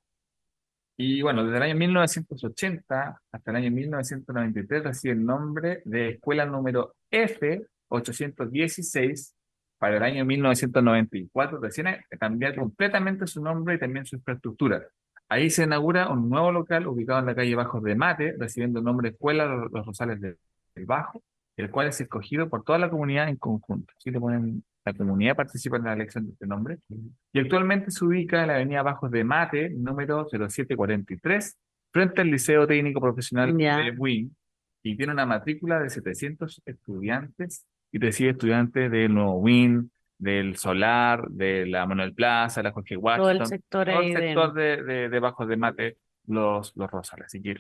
Y bueno, desde el año 1980 hasta el año 1993 recibe el nombre de Escuela número F816 para el año 1994, recién cambiar completamente su nombre y también su infraestructura. Ahí se inaugura un nuevo local ubicado en la calle Bajos de Mate, recibiendo el nombre Escuela Los Rosales de- del Bajo, el cual es escogido por toda la comunidad en conjunto. Así le ponen, la comunidad participa en la elección de este nombre. Y actualmente se ubica en la avenida Bajos de Mate, número 0743, frente al Liceo Técnico Profesional Ya. de Buin, y tiene una matrícula de 700 estudiantes y recibe estudiantes del Nuevo Win, del Solar, de la Manuel Plaza, la Jorge Todo el Washington, sector todo el sector de, de, de Bajos de Mate, los, los Rosales. Así que,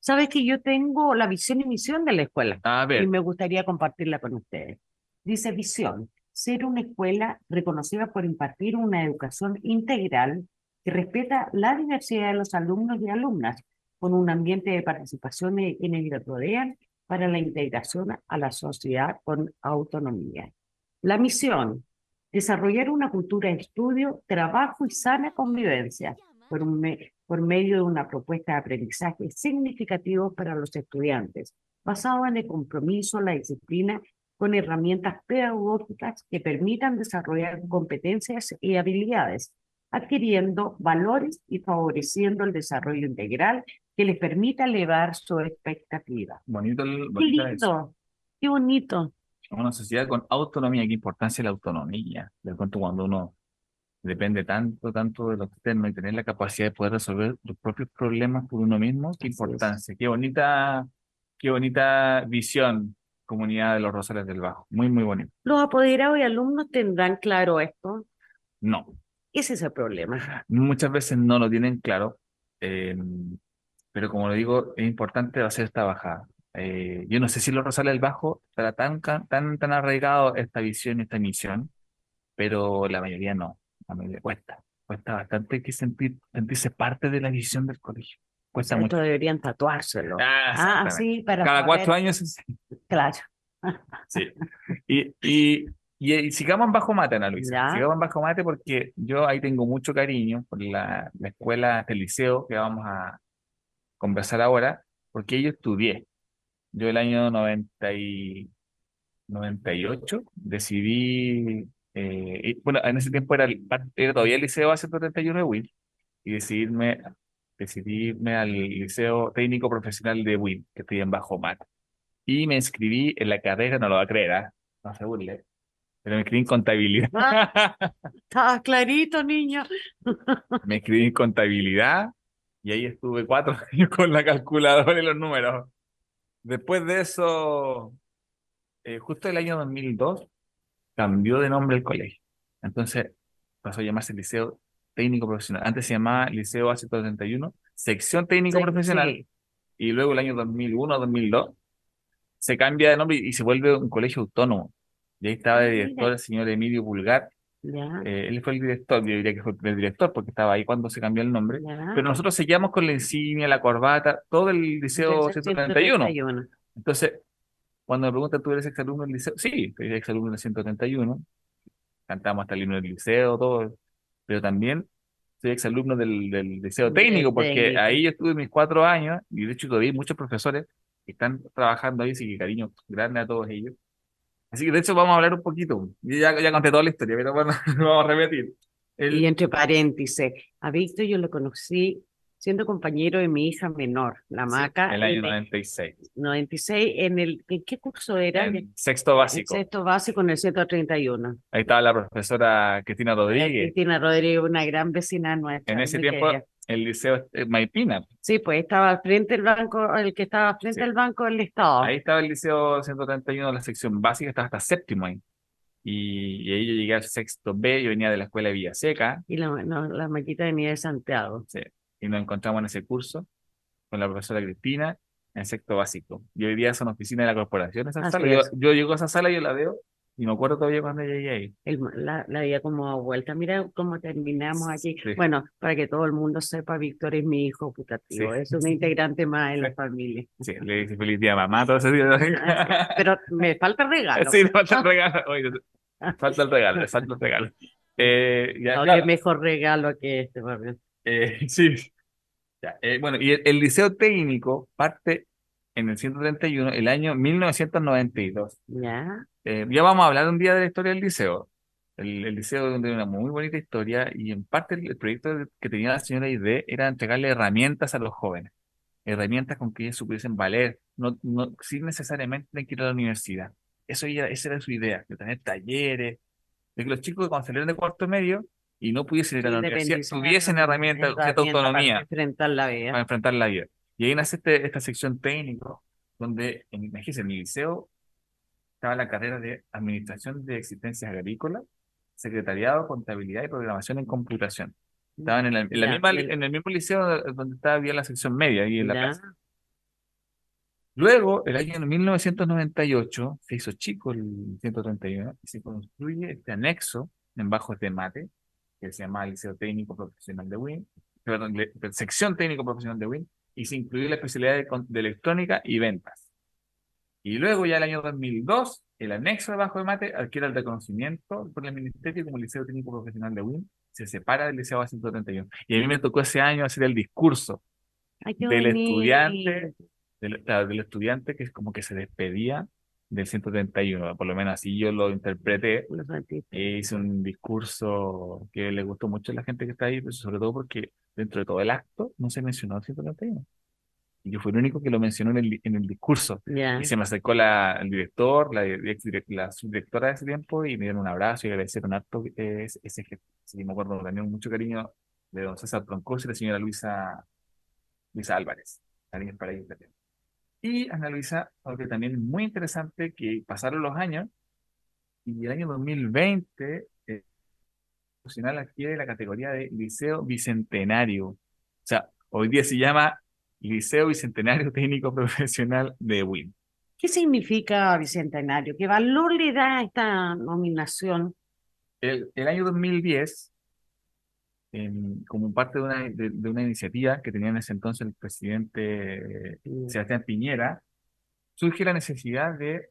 Sabes que yo tengo la visión y misión de la escuela. a ver, y me gustaría compartirla con ustedes. Dice visión, ser una escuela reconocida por impartir una educación integral que respeta la diversidad de los alumnos y alumnas, con un ambiente de participación de quienes les rodean para la integración a la sociedad con autonomía. La misión, desarrollar una cultura de estudio, trabajo y sana convivencia por, un me- por medio de una propuesta de aprendizaje significativo para los estudiantes, basado en el compromiso, la disciplina, con herramientas pedagógicas que permitan desarrollar competencias y habilidades, adquiriendo valores y favoreciendo el desarrollo integral que les permita elevar su expectativa. bonito el, ¡Qué bonita eso. lindo! ¡Qué bonito! Una sociedad con autonomía, qué importancia la autonomía. De pronto cuando uno depende tanto, tanto de lo externo y tener la capacidad de poder resolver los propios problemas por uno mismo, qué importancia, qué bonita, qué bonita visión, comunidad de los Rosales del Bajo. Muy, muy bonito. Los apoderados y alumnos tendrán claro esto. No. Ese es el problema. Muchas veces no lo tienen claro, eh, pero como lo digo, es importante hacer esta bajada. Eh, yo no sé si los Rosales del Bajo estará tan, tan, tan arraigado esta visión y esta misión, pero la mayoría no. La mayoría cuesta. Cuesta bastante que sentir, sentirse parte de la visión del colegio. Cuesta mucho. deberían tatuárselo. Ah, Ah, exactamente. sí, para Cada saber. cuatro años. Claro. Sí. Y, y, y, y sigamos en Bajo Mate, Ana Luisa. Ya. Sigamos Bajo Mate porque yo ahí tengo mucho cariño por la, la escuela, el liceo que vamos a conversar ahora, porque yo estudié. Yo el año 90 y 98 decidí, eh, y, bueno, en ese tiempo era, el- era todavía el liceo A131 de Win, y decidirme, decidí irme al liceo técnico profesional de Win, que estoy en Bajo Mate. Y me inscribí en la carrera, no lo va a creer, ¿ah? No se burle, pero me inscribí en contabilidad. Estaba clarito, niño. Me inscribí en contabilidad y ahí estuve cuatro años con la calculadora y los números. Después de eso, eh, justo el año 2002, cambió de nombre el colegio. Entonces pasó a llamarse Liceo Técnico Profesional. Antes se llamaba Liceo A131, Sección Técnico Sí, Profesional. sí. Y luego el año 2001 2002 se cambia de nombre y se vuelve un colegio autónomo. Y ahí estaba Ah, director mira. el señor Emilio Pulgar. Eh, él fue el director, yo diría que fue el director porque estaba ahí cuando se cambió el nombre. Pero nosotros seguíamos con la insignia, la corbata, todo el liceo Del 131. 131. Entonces, cuando me preguntan, ¿tú eres exalumno del liceo? Sí, soy exalumno del 131. Cantamos hasta el himno del liceo, todo. Pero también soy exalumno del, del liceo técnico, porque técnico. ahí yo estuve mis cuatro años, y de hecho todavía hay muchos profesores que están trabajando ahí, así que cariño grande a todos ellos. Así que de hecho vamos a hablar un poquito. Yo ya, ya conté toda la historia, pero bueno, vamos a repetir. El- Y entre paréntesis, a Víctor yo lo conocí siendo compañero de mi hija menor, la Maca, el año en el 96. 96, en el, ¿en qué curso era? En sexto En básico. sexto básico en el 131. Ahí estaba la profesora Cristina Rodríguez. Cristina Rodríguez, una gran vecina nuestra. En ese tiempo, el liceo eh, Maipina. Sí, pues estaba al frente del banco, el que estaba frente Sí. al banco del Estado. Ahí estaba el liceo 131, la sección básica, estaba hasta séptimo ahí. Y, y ahí yo llegué al sexto B, yo venía de la escuela de Villaseca, Y la, no, la maquita venía de Santiago. sí, y nos encontramos en ese curso con la profesora Cristina en sexto básico. Yo vivía en una oficina de la corporación, esa Así sala. Yo, es. yo llego a esa sala y yo la veo, y me acuerdo todavía cuando llegué ahí. El- la, la vida como vuelta. Mira cómo terminamos aquí. Sí. Bueno, para que todo el mundo sepa, Víctor es mi hijo putativo, Sí. es un integrante más en la familia. Sí, le dice feliz día a mamá todo ese día. Pero me falta el regalo. Sí, le falta el regalo. Oye, falta el regalo, falta el regalo. Eh, ya, No, claro. qué mejor regalo que este. Eh, sí. Ya, eh, bueno, y el, el liceo técnico parte en el 131, el año 1992. Ya, Eh, ya vamos a hablar un día de la historia del liceo. El, el liceo tiene una muy bonita historia y en parte el, el proyecto que tenía la señora Ide era entregarle herramientas a los jóvenes, herramientas con que ellos supiesen valer, no, no, sin necesariamente tener que ir a la universidad. Eso ya, esa era su idea, de tener talleres, de que los chicos cuando salieron de cuarto medio y no pudiesen ir a la universidad, tuviesen herramientas, cierta herramienta para autonomía enfrentar la para vida. enfrentar la vida. Y ahí nace este- esta sección técnico, donde, en, imagínense, en mi liceo estaba la carrera de Administración de Existencias Agrícolas, Secretariado, Contabilidad y Programación en Computación. Estaban en, la- en la Ya, misma, y el- en el mismo liceo donde estaba bien la sección media, ahí en la plaza. Luego, el año 1998, se hizo chico el 131 y se construye este anexo en Bajos de Mate, que se llama Liceo Técnico Profesional de WIN, perdón, le- Sección Técnico Profesional de WIN, y se incluyó la especialidad de, de electrónica y ventas. Y luego, ya el año 2002, el anexo de Bajo de Mate adquiere el reconocimiento por el Ministerio como Liceo Técnico Profesional de WIN, se separa del Liceo A131. Y a mí me tocó ese año hacer el discurso Ay, del bonito. estudiante, del, del estudiante que es como que se despedía del 131, por lo menos así yo lo interpreté, Lo e hice un discurso que le gustó mucho a la gente que está ahí, pues, sobre todo porque dentro de todo el acto no se mencionó el 131. Y yo fui el único que lo mencionó en el, en el discurso. Y se me acercó la, el director, la, subdirectora de ese tiempo, y me dieron un abrazo y agradecieron harto eh, ese, gesto. Que me acuerdo también mucho cariño de don César Troncoso y la señora Luisa, Luisa Álvarez. Cariños para ellos también. Y Ana Luisa, algo que también es muy interesante, que pasaron los años, y el año 2020, eh, profesional adquiere la categoría de Liceo Bicentenario. O sea, hoy día se llama Liceo Bicentenario Técnico Profesional de WIN. ¿Qué significa bicentenario? ¿Qué valor le da a esta nominación? El, el año 2010, como parte de una, de, una iniciativa que tenía en ese entonces el presidente Sebastián Piñera, surge la necesidad de,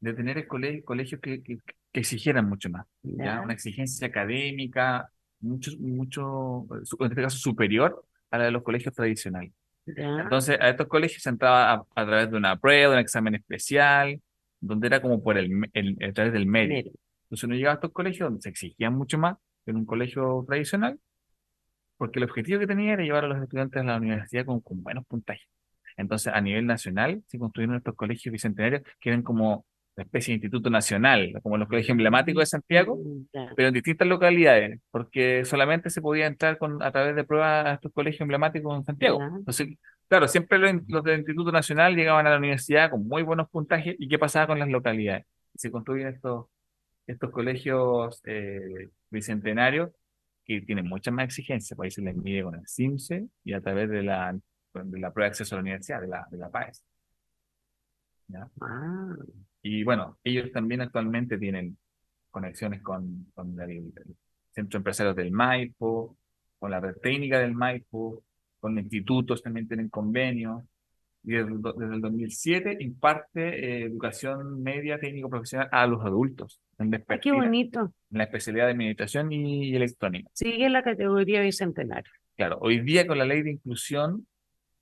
de tener el colegio, colegios que, que, exigieran mucho más, ¿ya? una exigencia académica, mucho, mucho, en este caso superior a la de los colegios tradicionales. Entonces, a estos colegios se entraba a, través de una prueba, de un examen especial, donde era como por el, el a través del mérito. Entonces uno llegaba a estos colegios donde se exigían mucho más que en un colegio tradicional, porque el objetivo que tenía era llevar a los estudiantes a la universidad con, con buenos puntajes. Entonces, a nivel nacional, se construyeron estos colegios bicentenarios que eran como una especie de instituto nacional, como los colegios emblemáticos de Santiago, mm, pero en distintas localidades, porque solamente se podía entrar con, a través de pruebas a estos colegios emblemáticos en Santiago. Entonces, claro, siempre los, del Instituto Nacional llegaban a la universidad con muy buenos puntajes, ¿y qué pasaba con las localidades? Se construyen estos, estos colegios eh, bicentenarios que tienen muchas más exigencias, por ahí se les mide con el CIMSE y a través de la, de la prueba de acceso a la universidad, de la, de la PAES. ¿Ya? Ah. Y bueno, ellos también actualmente tienen conexiones con, con el, Centro Empresarios del Maipo, con la red técnica del Maipo, con institutos también tienen convenios. Y desde, el 2007 imparte eh, educación media técnico-profesional a los adultos. En Qué bonito. En la especialidad de meditación y electrónica. Sigue la categoría bicentenario. Claro, hoy día con la ley de inclusión,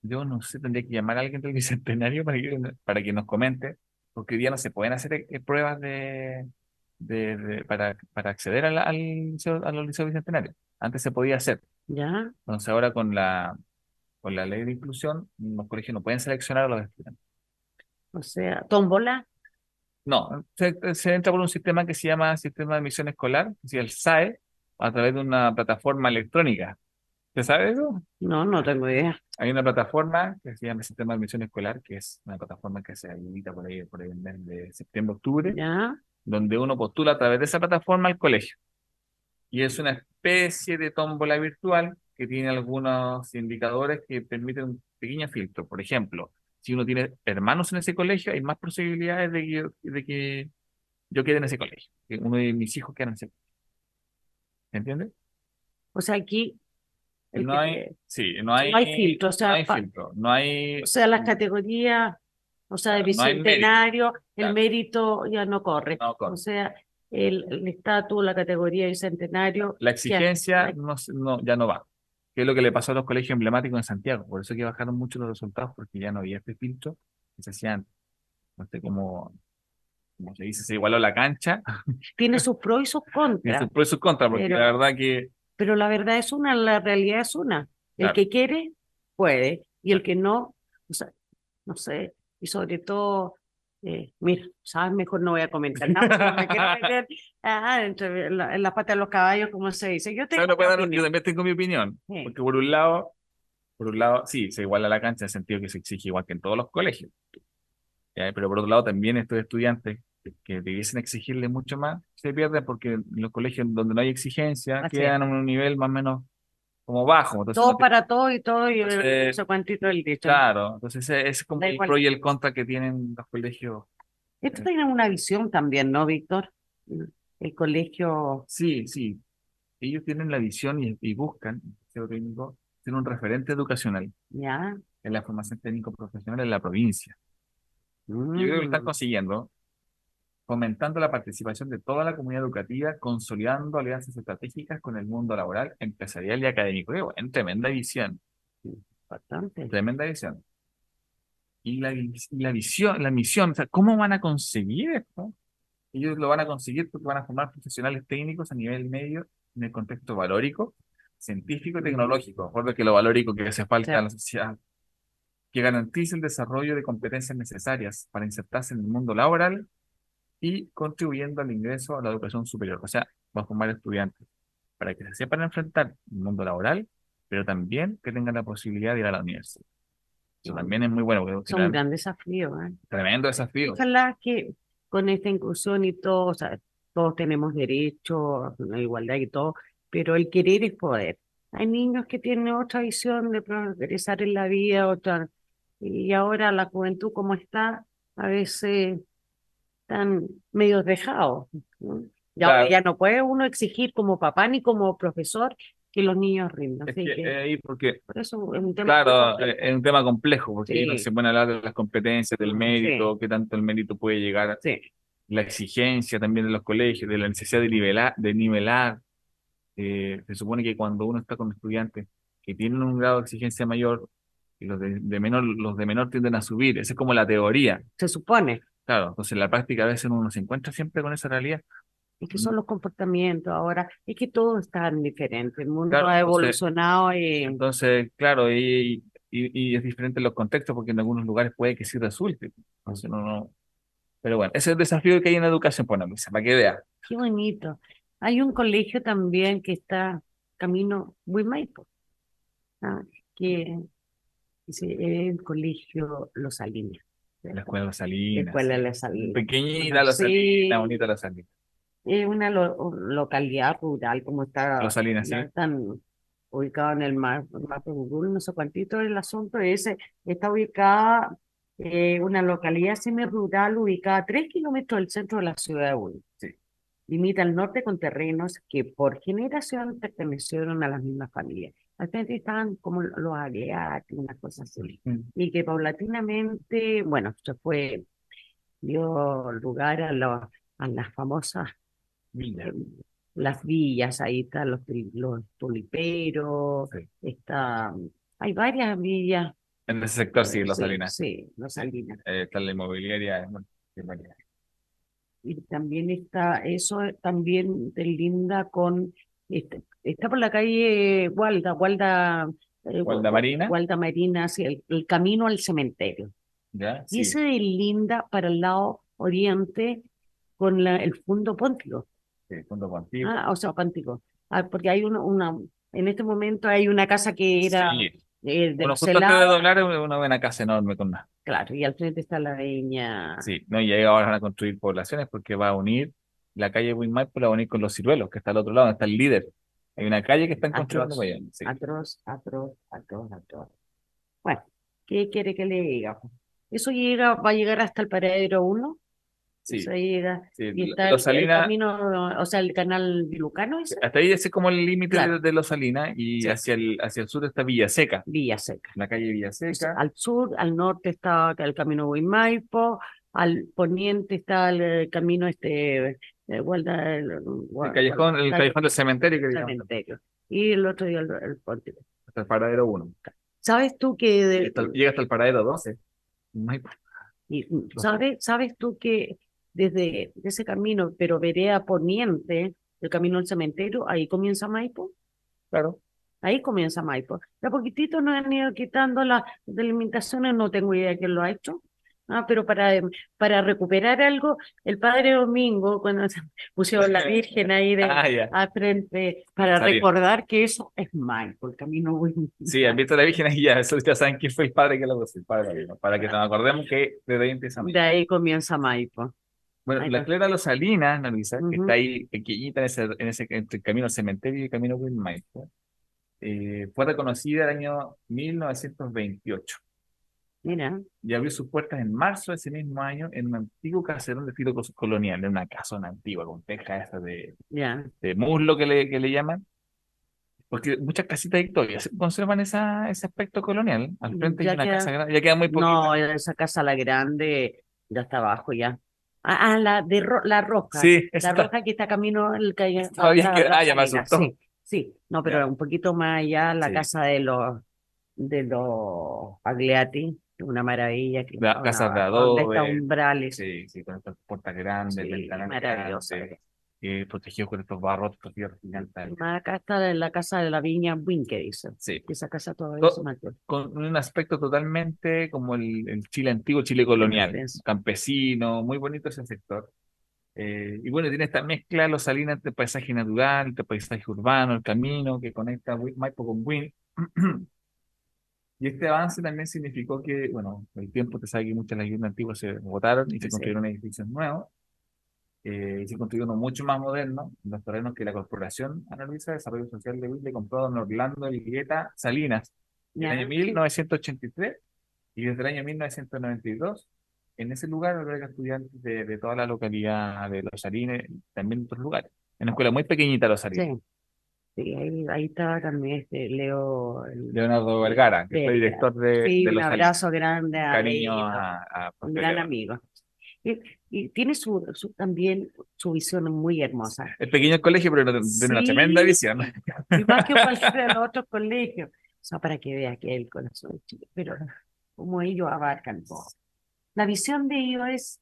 yo no sé, tendría que llamar a alguien del bicentenario para que, para que nos comente porque hoy día no se pueden hacer eh, pruebas de, de, para, para acceder al, al liceo, a los liceos bicentenarios. Antes se podía hacer. Ya. Entonces ahora con la, con la ley de inclusión, los colegios no pueden seleccionar a los estudiantes. O sea, tómbola. No, se, se, entra por un sistema que se llama Sistema de Admisión Escolar, es el SAE, a través de una plataforma electrónica. ¿Te sabes eso? No, no tengo idea. Hay una plataforma que se llama Sistema de Admisión Escolar, que es una plataforma que se habilita por ahí, por el mes de septiembre-octubre, donde uno postula a través de esa plataforma al colegio. Y es una especie de tómbola virtual que tiene algunos indicadores que permiten un pequeño filtro. Por ejemplo, si uno tiene hermanos en ese colegio, hay más posibilidades de que, de que yo quede en ese colegio, que uno de mis hijos quede en ese colegio. ¿Entiendes? O sea, aquí no hay, sí, no hay, no hay filtro, o sea, no hay filtro, no hay, o sea, las categorías, o sea, de bicentenario, el mérito ya no corre. O sea, el estatus, la categoría bicentenario. La exigencia no, ya no va. Que es lo que le pasó a los colegios emblemáticos en Santiago. Por eso que bajaron mucho los resultados, porque ya no había este filtro que se hacían, no sé cómo, como se dice, se igualó la cancha. Tiene sus pros y sus contras. Tiene sus pros y sus contras, porque la verdad que pero la verdad es una, la realidad es una. El que quiere, puede, y el que no, o sea, no sé, y sobre todo, eh, mira, sabes, mejor no voy a comentar nada, me quiero meter ah, entre en la pata de los caballos, como se dice. Yo, tengo yo también tengo mi opinión, porque por un lado, por un lado, sí, se iguala la cancha en el sentido que se exige igual que en todos los colegios. Pero por otro lado, también estos estudiantes que debiesen exigirle mucho más, se pierden porque los colegios donde no hay exigencia quedan a un nivel más o menos como bajo. todo para todo y todo y ese cuantito del dicho. Claro, entonces es como el pro y el contra que tienen los colegios. Esto tiene una visión también, ¿no, Víctor? El colegio. Sí, sí. Ellos tienen la visión y, buscan, técnico, tienen un referente educacional. Ya. En la formación técnico profesional en la provincia. Yo creo que lo están mm. consiguiendo fomentando la participación de toda la comunidad educativa, consolidando alianzas estratégicas con el mundo laboral, empresarial y académico. En tremenda visión. Bastante. Tremenda visión. Y la, la visión, la misión, o sea, ¿cómo van a conseguir esto? Ellos lo van a conseguir porque van a formar profesionales técnicos a nivel medio en el contexto valórico, científico y tecnológico. Porque lo valórico que hace falta a la sociedad que garantice el desarrollo de competencias necesarias para insertarse en el mundo laboral y contribuyendo al ingreso a la educación superior. O sea, va a formar estudiantes para que se sepan enfrentar el mundo laboral, pero también que tengan la posibilidad de ir a la universidad. Eso también es muy bueno. Es un gran desafío. ¿eh? Tremendo desafío. Ojalá que con esta inclusión y todo, o sea, todos tenemos derecho a la igualdad y todo, pero el querer es poder. Hay niños que tienen otra visión de progresar en la vida, otra, y ahora la juventud como está, a veces están medio dejados. ¿no? Ya, Claro. ya no puede uno exigir como papá ni como profesor que los niños rindan. Es que, que eh, porque, por eso es un tema claro, eh, es un tema complejo, porque ahí no Sí. se puede hablar de las competencias, del mérito, qué tanto el mérito puede llegar, Sí. la exigencia también de los colegios, de la necesidad de nivelar, de nivelar. Eh, se supone que cuando uno está con estudiantes que tienen un grado de exigencia mayor, y los de, de menor, los de menor tienden a subir, esa es como la teoría. Se supone. Claro, entonces en la práctica a veces uno se encuentra siempre con esa realidad. Es que son los comportamientos ahora, es que todo es tan diferente, el mundo Claro, ha entonces- evolucionado y Entonces, claro, y, y, y es diferente en los contextos porque en algunos lugares puede que sí resulte. Entonces, no, no. Pero bueno, ese es el desafío que hay en la educación, pues, Luisa, para que vea. qué bonito. Hay un colegio también que está camino Huimaipo, ah, que es el colegio Los Salinas, La escuela de la Salinas. escuela de Salinas. Pequeñita Los Sí. Salinas, bonita Los Salinas. Es una lo- localidad rural, como está, Los Salinas, sí. ubicados en el mar, mapa de Google, no sé cuántito el asunto ese, está ubicada eh, una localidad semi-rural ubicada a tres kilómetros del centro de la ciudad de Buin. Sí. Limita al norte con terrenos que por generación pertenecieron a las mismas familias. Al frente estaban como los Agleati, una cosa así. Mm. Y que paulatinamente, bueno, se fue, dio lugar a, los- a las famosas Villa. eh, las villas, ahí están los, los tuliperos, Sí. está, hay varias villas. En ese sector, sí, Los sí, Salinas. Sí, Los Salinas. Eh, está la inmobiliaria. Y también está, eso eh, también te linda con, este, está por la calle Gualda, Gualda, eh, Gualda Gu- Marina. Gualda Marina, sí, el, el camino al cementerio. ¿Ya? Y Sí. ese de linda para el lado oriente con la, el fondo póntico. Sí, Fondo Contigo. Ah, o sea, Pántico. Ah, porque hay una, una, en este momento hay una casa que era Sí. eh, de Bueno, justo de doblar es una buena casa enorme con más. claro, y al frente está la viña. Sí, no, y ahí ahora van a construir poblaciones porque va a unir la calle Winmaipo, la va a unir con los ciruelos, que está al otro lado, donde está el líder. Hay una calle que están construyendo Atroz, para allá. Sí. atroz, atroz, atroz, atroz. Bueno, ¿qué quiere que le diga? Eso llega, va a llegar hasta el paradero 1. Sí, Eso llega. sí, Y Los está el, camino, o sea, el canal Vilucano ese, hasta ahí ese es como el límite Claro. de, de Los Salinas y Sí. hacia el, hacia el sur está Villaseca, Villa Seca. la calle Villaseca. Al sur, al norte está el camino Huimaipo, al poniente está el, camino este, eh, el, callejón, el Cal- callejón del cementerio que cementerio. Y el otro día el, el pórtico. hasta el paradero 1. ¿Sabes tú que de- llega hasta el paradero 12. Maipo. y, ¿sabes, sabes tú que desde ese camino, pero vereda poniente, el camino al cementerio, ahí comienza Maipo? Claro. Ahí comienza Maipo. De a poquitito nos han ido quitando las delimitaciones, no tengo idea de quién lo ha hecho. Ah, pero para, em, para recuperar algo, el padre Domingo, cuando se pusieron la Virgen ahí de, Ah, a frente, para recordar que eso es Maipo, el camino Huimaipo. Sí, han visto la Virgen ahí ya, eso ya saben quién fue el padre que lo puso, el padre Domingo, para que nos acordemos que desde ahí empieza Maipo. De ahí comienza Maipo. Bueno, la. Clera Los Salinas, Luisa, que está ahí pequeñita en ese, en ese entre el camino al cementerio y el camino Wilmaipo, eh, fue reconocida el año 1928 Mira, y abrió sus puertas en marzo de ese mismo año en un antiguo caserón de estilo colonial, en una casona antigua con teja esa de, de muslo que le, que le llaman. Porque muchas casitas de Victoria se- conservan esa, ese aspecto colonial. Al frente Ya hay una queda- casa grande, ya queda muy poquito. No, esa casa la grande ya está abajo ya. Ah, ah, la de ro- la roja. Sí, La está- roja que está camino el calle. Todavía queda- ah, ya me asustó. Sí, sí. No, pero Ya. un poquito más allá, la Sí. casa de los de los Agliati, una maravilla. Que, La- casas de adobe. umbrales. Sí, sí, con estas puertas grandes, Sí, ventanales maravillosa. grandes, eh, protegidos con estos barrotes, estos fierros gigantes. Acá está la casa de la viña Winke, dice. Sí, Esa casa todavía To- se mantiene. con un aspecto totalmente como el, el Chile antiguo, Chile colonial, campesino, muy bonito ese sector. Eh, y bueno, tiene esta mezcla, los salinas entre paisaje natural, entre paisaje urbano, el camino que conecta Maipo con Win. Y este avance también significó que, bueno, el tiempo te sabe que muchas de las viviendas antiguas se botaron y se Sí. construyeron edificios nuevos. eh, y se construyó uno mucho más moderno, en los terrenos que la Corporación Analiza de Desarrollo Social de Ville compró en Orlando Elgueta Salinas en el año 1983 y desde el año 1992 en ese lugar alberga estudiantes de, de toda la localidad de Los Salines, también de otros lugares. En una escuela muy pequeñita Los Salines. Sí. Sí, ahí, ahí estaba también este Leo. el- Leonardo Vergara, que fue Sí, director de, sí, de un Los Salines. abrazo grande a Cariño a, a un gran amigo. Y, y tiene su, su- también su visión muy hermosa. Es pequeño el colegio, pero de, de una Sí. tremenda visión. Y más que cualquiera de los otros colegios. O sea, para que vea que el corazón es chico, pero como ellos abarcan todo. La visión de ellos es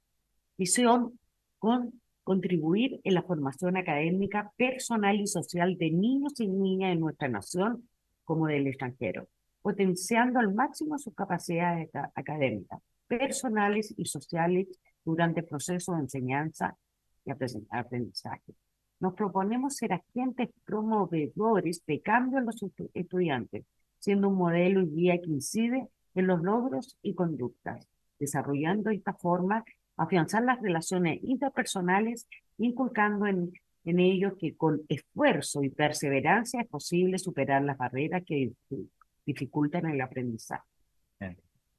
visión con contribuir en la formación académica, personal y social de niños y niñas de nuestra nación como del extranjero, potenciando al máximo sus capacidades aca- académicas, personales y sociales durante el proceso de enseñanza y apren- aprendizaje. Nos proponemos ser agentes promovedores de cambio en los estu- estudiantes, siendo un modelo y guía que incide en los logros y conductas, desarrollando de esta forma afianzar las relaciones interpersonales, inculcando en, en ellos que con esfuerzo y perseverancia es posible superar las barreras que dif- dificultan el aprendizaje.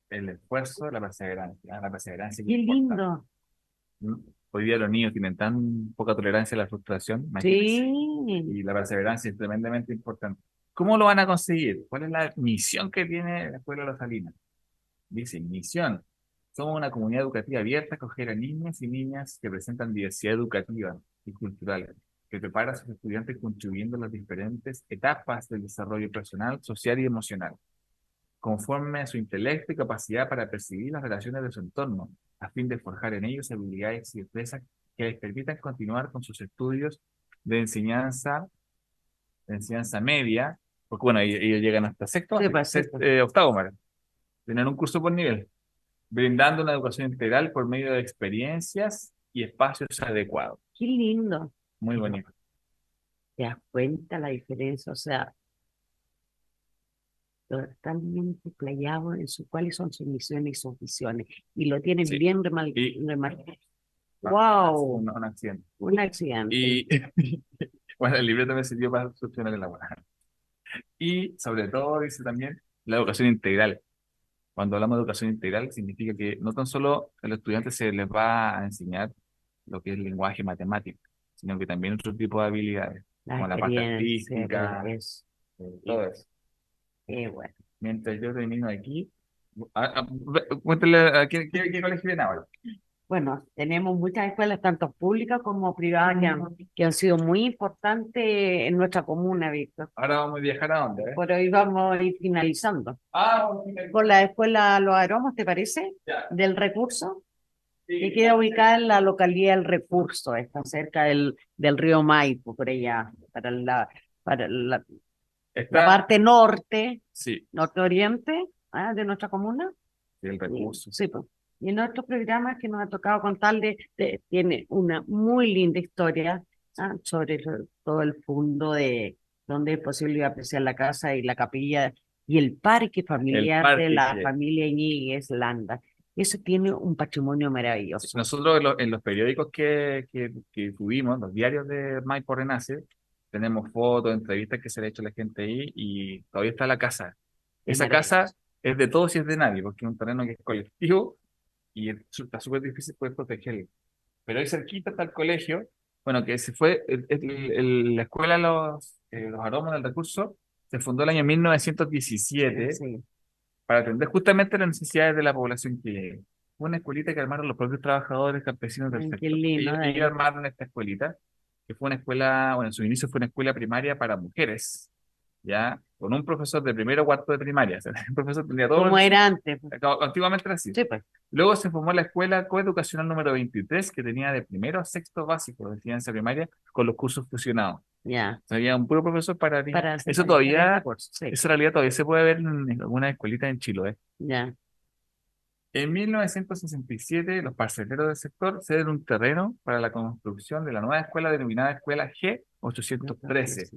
El esfuerzo, la perseverancia. La perseverancia Qué lindo. ¿Mm? Hoy día los niños tienen tan poca tolerancia a la frustración. Sí, Y la perseverancia es tremendamente importante. ¿Cómo lo van a conseguir? ¿Cuál es la misión que tiene la Escuela Los Salinas? Dice, misión. Somos una comunidad educativa abierta a acoger a niños y niñas que presentan diversidad educativa y cultural, que prepara a sus estudiantes contribuyendo a las diferentes etapas del desarrollo personal, social y emocional, conforme a su intelecto y capacidad para percibir las relaciones de su entorno, a fin de forjar en ellos habilidades y destrezas que les permitan continuar con sus estudios de enseñanza, de enseñanza media, porque bueno, ellos, ellos llegan hasta sexto, pues, sexto- pues. eh, octavo, Mara. Tienen un curso por nivel, brindando una educación integral por medio de experiencias y espacios adecuados. qué lindo. Muy bonito. ¿Te das cuenta la diferencia? O sea, totalmente playado en su, cuáles son sus misiones y sus visiones. Y lo tienen Sí. bien remarcado. Ah, ¡Wow! Un, un accidente. Un accidente. Y bueno, el libreto me sirvió para solucionar el agua. Y sobre todo dice también la educación integral. Cuando hablamos de educación integral, significa que no tan solo a los estudiantes se les va a enseñar lo que es el lenguaje matemático, sino que también otro tipo de habilidades, como la parte artística, es, todo eso. eh, bueno. Mientras yo termino aquí, a- a- cuéntale a qué, qué, qué colegio viene ahora. Bueno, tenemos muchas escuelas, tanto públicas como privadas, que han, que han sido muy importantes en nuestra comuna, Víctor. Ahora vamos a viajar a dónde, ¿eh? Por hoy vamos a ir finalizando. Ah, ir- Con la escuela Los Aromos, ¿te parece? ya. Del recurso. Sí, que queda ubicada en la localidad del Recurso, está cerca del, del río Maipo, por allá, para la, para la, la parte norte, sí, norte-oriente ah, de nuestra comuna. sí, el recurso. Sí, pues. Y en nuestros programas que nos ha tocado contarle, de- tiene una muy linda historia ah, sobre el- todo el fondo de donde es posible apreciar la casa y la capilla y el parque familiar de parque la que- familia Iñiguez Landa. Eso tiene un patrimonio maravilloso. Nosotros en, lo- en los periódicos que, que, que tuvimos, los diarios de Maipo Renace, tenemos fotos, entrevistas que se le ha hecho a la gente ahí y todavía está la casa. Es Esa casa es de todos y es de nadie, porque es un terreno que es colectivo y es su- está súper difícil poder protegerlo. Pero ahí cerquita está el colegio, bueno, que se fue, el- el- la escuela Los, eh, los Aromas del Recurso se fundó el año 1917 Sí. para atender justamente las necesidades de la población que una escuelita que armaron los propios trabajadores campesinos del sector. qué lindo, Ellos, eh. ellos armaron esta escuelita, que fue una escuela, bueno, en su inicio fue una escuela primaria para mujeres, ya, con un profesor de primero o cuarto de primaria. O sea, el profesor tenía todo. Como era antes. Antiguamente era así. Sí, pues. Luego se formó la escuela coeducacional número 23, que tenía de primero a sexto básico de enseñanza primaria, con los cursos fusionados. Ya. Había un puro profesor para. Para Eso todavía, sí. esa realidad todavía se puede ver en algunas escuelitas en Chiloé. Ya. En 1967, los parceleros del sector ceden un terreno para la construcción de la nueva escuela denominada Escuela G813.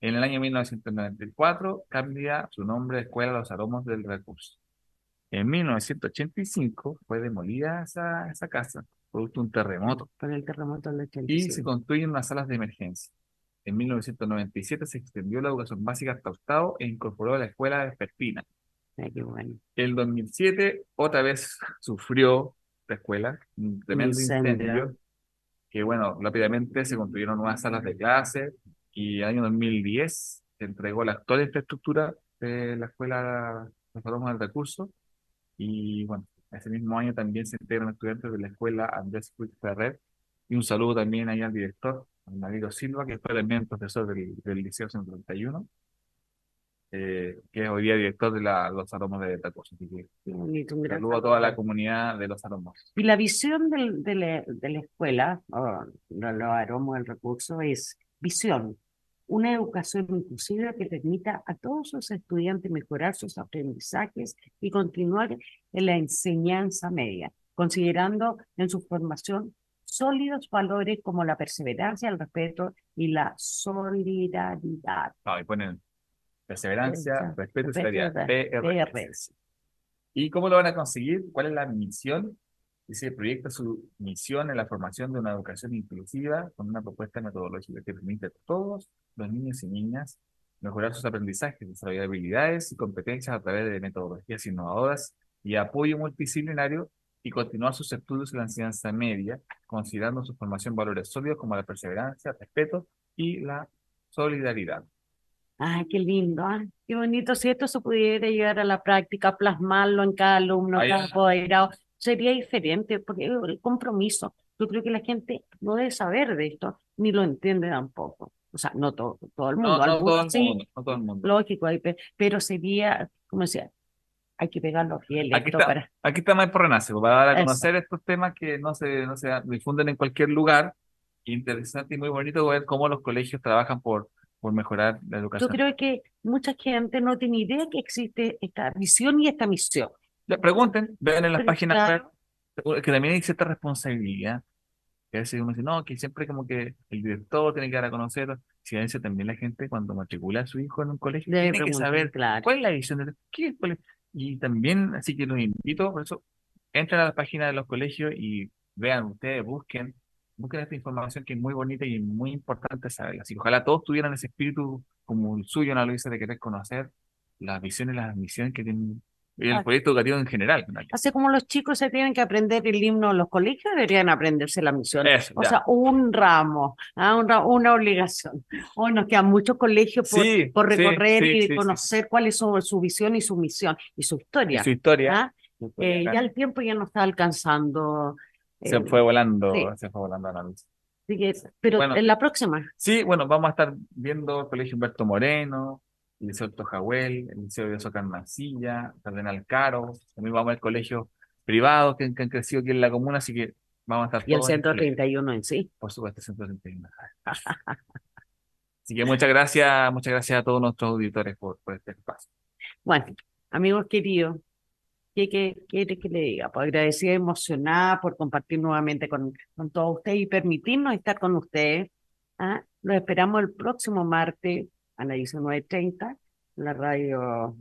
En el año 1994 cambia su nombre a Escuela Los Aromos del Recurso. En 1985 fue demolida esa, esa casa producto de un terremoto. Por el terremoto del Y 87. se construyen unas salas de emergencia. En 1997 se extendió la educación básica hasta octavo e incorporó la escuela vespertina. Ay, qué bueno. El 2007 otra vez sufrió la escuela un tremendo incendio. incendio, que bueno, rápidamente se construyeron nuevas salas de clase y el año 2010 se entregó la actual infraestructura de la escuela de Salomón del Recurso y bueno, ese mismo año también se integran estudiantes de la escuela Andrés Puig Ferrer y un saludo también ahí al director, al Navido Silva, que fue también profesor del, del Liceo 131, eh, que es hoy día director de la, los Salomos de Recurso. Así que bonito, Saludo a toda la comunidad de los aromos. Y la visión del- de, la, de la escuela, o de los aromos del recurso, es visión, una educación inclusiva que permita a todos sus estudiantes mejorar sus aprendizajes y continuar en la enseñanza media, considerando en su formación sólidos valores como la perseverancia, el respeto y la solidaridad. Ah, y ponen perseverancia, respeto y solidaridad. PRS. ¿Y cómo lo van a conseguir? ¿Cuál es la misión? Dice, proyecta su misión en la formación de una educación inclusiva con una propuesta metodológica que permite a todos los niños y niñas mejorar sus aprendizajes, desarrollar habilidades y competencias a través de metodologías innovadoras y apoyo multidisciplinario y continuar sus estudios en la enseñanza media, considerando su formación valores sólidos como la perseverancia, el respeto y la solidaridad. Ay, qué lindo, ¿ah? Qué bonito. Si esto se pudiera llevar a la práctica, plasmarlo en cada alumno, Ahí- cada apoderado, sería diferente, porque el compromiso. Yo creo que la gente no debe saber de esto, ni lo entiende tampoco. O sea, no todo, todo el No, mundo, no algunos todo el mundo, no todo el mundo. lógico, pero sería, como decía, hay que pegarlo bien Aquí esto está, para. aquí está Más por Renace, pues, para dar a Eso. conocer estos temas que no se, no se difunden en cualquier lugar. Interesante y muy bonito ver cómo los colegios trabajan por, por mejorar la Yo educación. creo que mucha gente no tiene idea que existe esta visión y esta misión. Le pregunten, vean en las Pero páginas claro. web, que también hay cierta responsabilidad. Que a veces uno dice, no, que siempre como que el director tiene que dar a conocer. Si a veces también la gente cuando matricula a su hijo en un colegio Debe tiene que saber claro. cuál es la visión de qué es colegio. Y también, así que los invito, por eso, entren a la página de los colegios y vean ustedes, busquen, busquen esta información que es muy bonita y muy importante saberla. Así que ojalá todos tuvieran ese espíritu como el suyo, Ana Luisa, de querer conocer las visiones, las misiones que tienen y el Ah. proyecto educativo en general. Así como los chicos se tienen que aprender el himno en los colegios, deberían aprenderse la misión. Eso, O ya. sea, un ramo, ah, un ra- una obligación. Hoy nos quedan muchos colegios por, Sí, por recorrer sí, y sí, sí. conocer cuál es su, su visión y su misión y su Y historia. su historia ¿ah? Eh, ya el tiempo ya no está alcanzando. se eh, fue volando, se fue volando así que- pero Bueno. en la próxima. Sí, bueno, vamos a estar viendo el Colegio Humberto Moreno, Liceo Tojahuel, el Liceo de Socan Mancilla, Cardenal Caro, también vamos al colegio privado que, que han crecido aquí en la comuna, así que vamos a estar Y el todos en el colegio. 131 en sí. Por supuesto, 131. Así que muchas gracias, muchas gracias a todos nuestros auditores por, por este espacio. Bueno, amigos queridos, ¿qué qué quiere que le diga? Pues agradecida, emocionada por compartir nuevamente con, con todos ustedes y permitirnos estar con ustedes. ¿ah? Los esperamos el próximo martes a las 19.30 en la radio,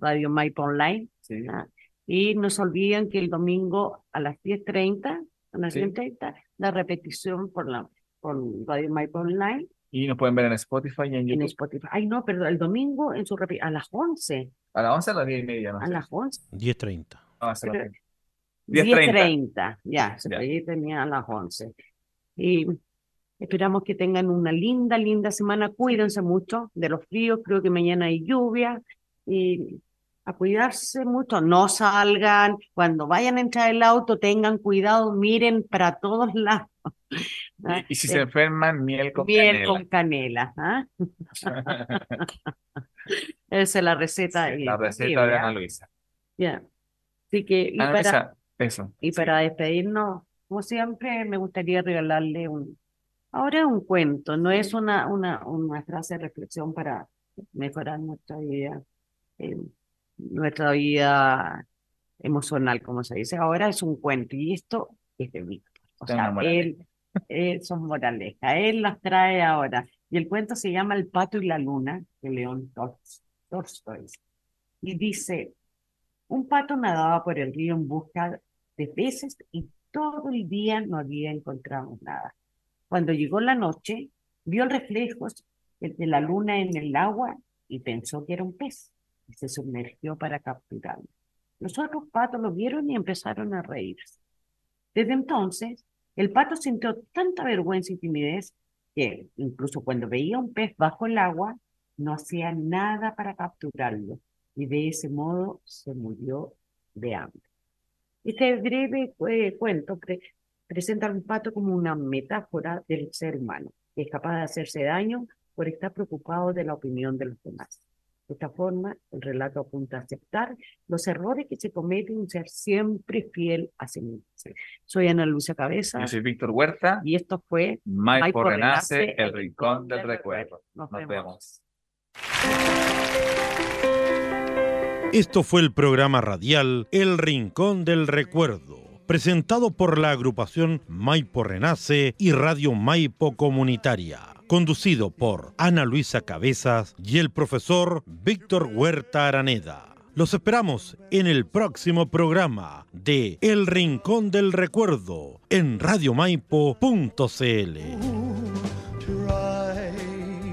radio Maipo Online. Sí. ¿ah? Y no se olviden que el domingo a las 10.30, a las Sí. 10.30, la repetición por la por Radio Maipo Online Y nos pueden ver en Spotify y en en YouTube. Spotify. Ay, no, perdón, el domingo en su repi- a las 11. A las 11 a las 10 y media, no A sé. las 11. 10.30. No, a las Pero- 10:30. 10.30, ya, se Ya. ahí tenía a las 11. Y esperamos que tengan una linda, linda semana. Cuídense mucho de los fríos, creo que mañana hay lluvia. Y a cuidarse mucho, no salgan. Cuando vayan a entrar el auto, tengan cuidado, miren para todos lados. ¿ah? Y, si Eh, se enferman, miel con miel canela. con canela. ¿ah? Esa es la receta. Sí, la receta sí, de ¿verdad? Ana Luisa. Ya. Así que, y Ana para, Luisa, eso. y para despedirnos, como siempre, me gustaría regalarle un, ahora es un cuento, no es una, una, una frase de reflexión para mejorar nuestra vida, eh, nuestra vida emocional, como se dice. Ahora es un cuento, y esto es de Víctor. O Está sea, él, él son moralejas, él las trae ahora. Y el cuento se llama El pato y la luna, de León Tolst- Tolstoy. Y dice, un pato nadaba por el río en busca de peces y todo el día no había encontrado nada. Cuando llegó la noche, vio el reflejo de la luna en el agua y pensó que era un pez y se sumergió para capturarlo. Los otros patos lo vieron y empezaron a reírse. Desde entonces, el pato sintió tanta vergüenza y timidez que incluso cuando veía un pez bajo el agua, no hacía nada para capturarlo y de ese modo se murió de hambre. Este breve eh, cuento presenta al pato como una metáfora del ser humano, que es capaz de hacerse daño por estar preocupado de la opinión de los demás. De esta forma, el relato apunta a aceptar los errores que se cometen y ser siempre fiel a sí mismo. Soy Ana Lucia Cabeza. Yo soy Víctor Huerta. Y esto fue Maipo Renace, el Rincón del, Recuerdo. Nos, vemos. Esto fue el programa radial El Rincón del Recuerdo, presentado por la agrupación Maipo Renace y Radio Maipo Comunitaria, conducido por Ana Luisa Cabezas y el profesor Víctor Huerta Araneda. Los esperamos en el próximo programa de El Rincón del Recuerdo en radiomaipo.cl.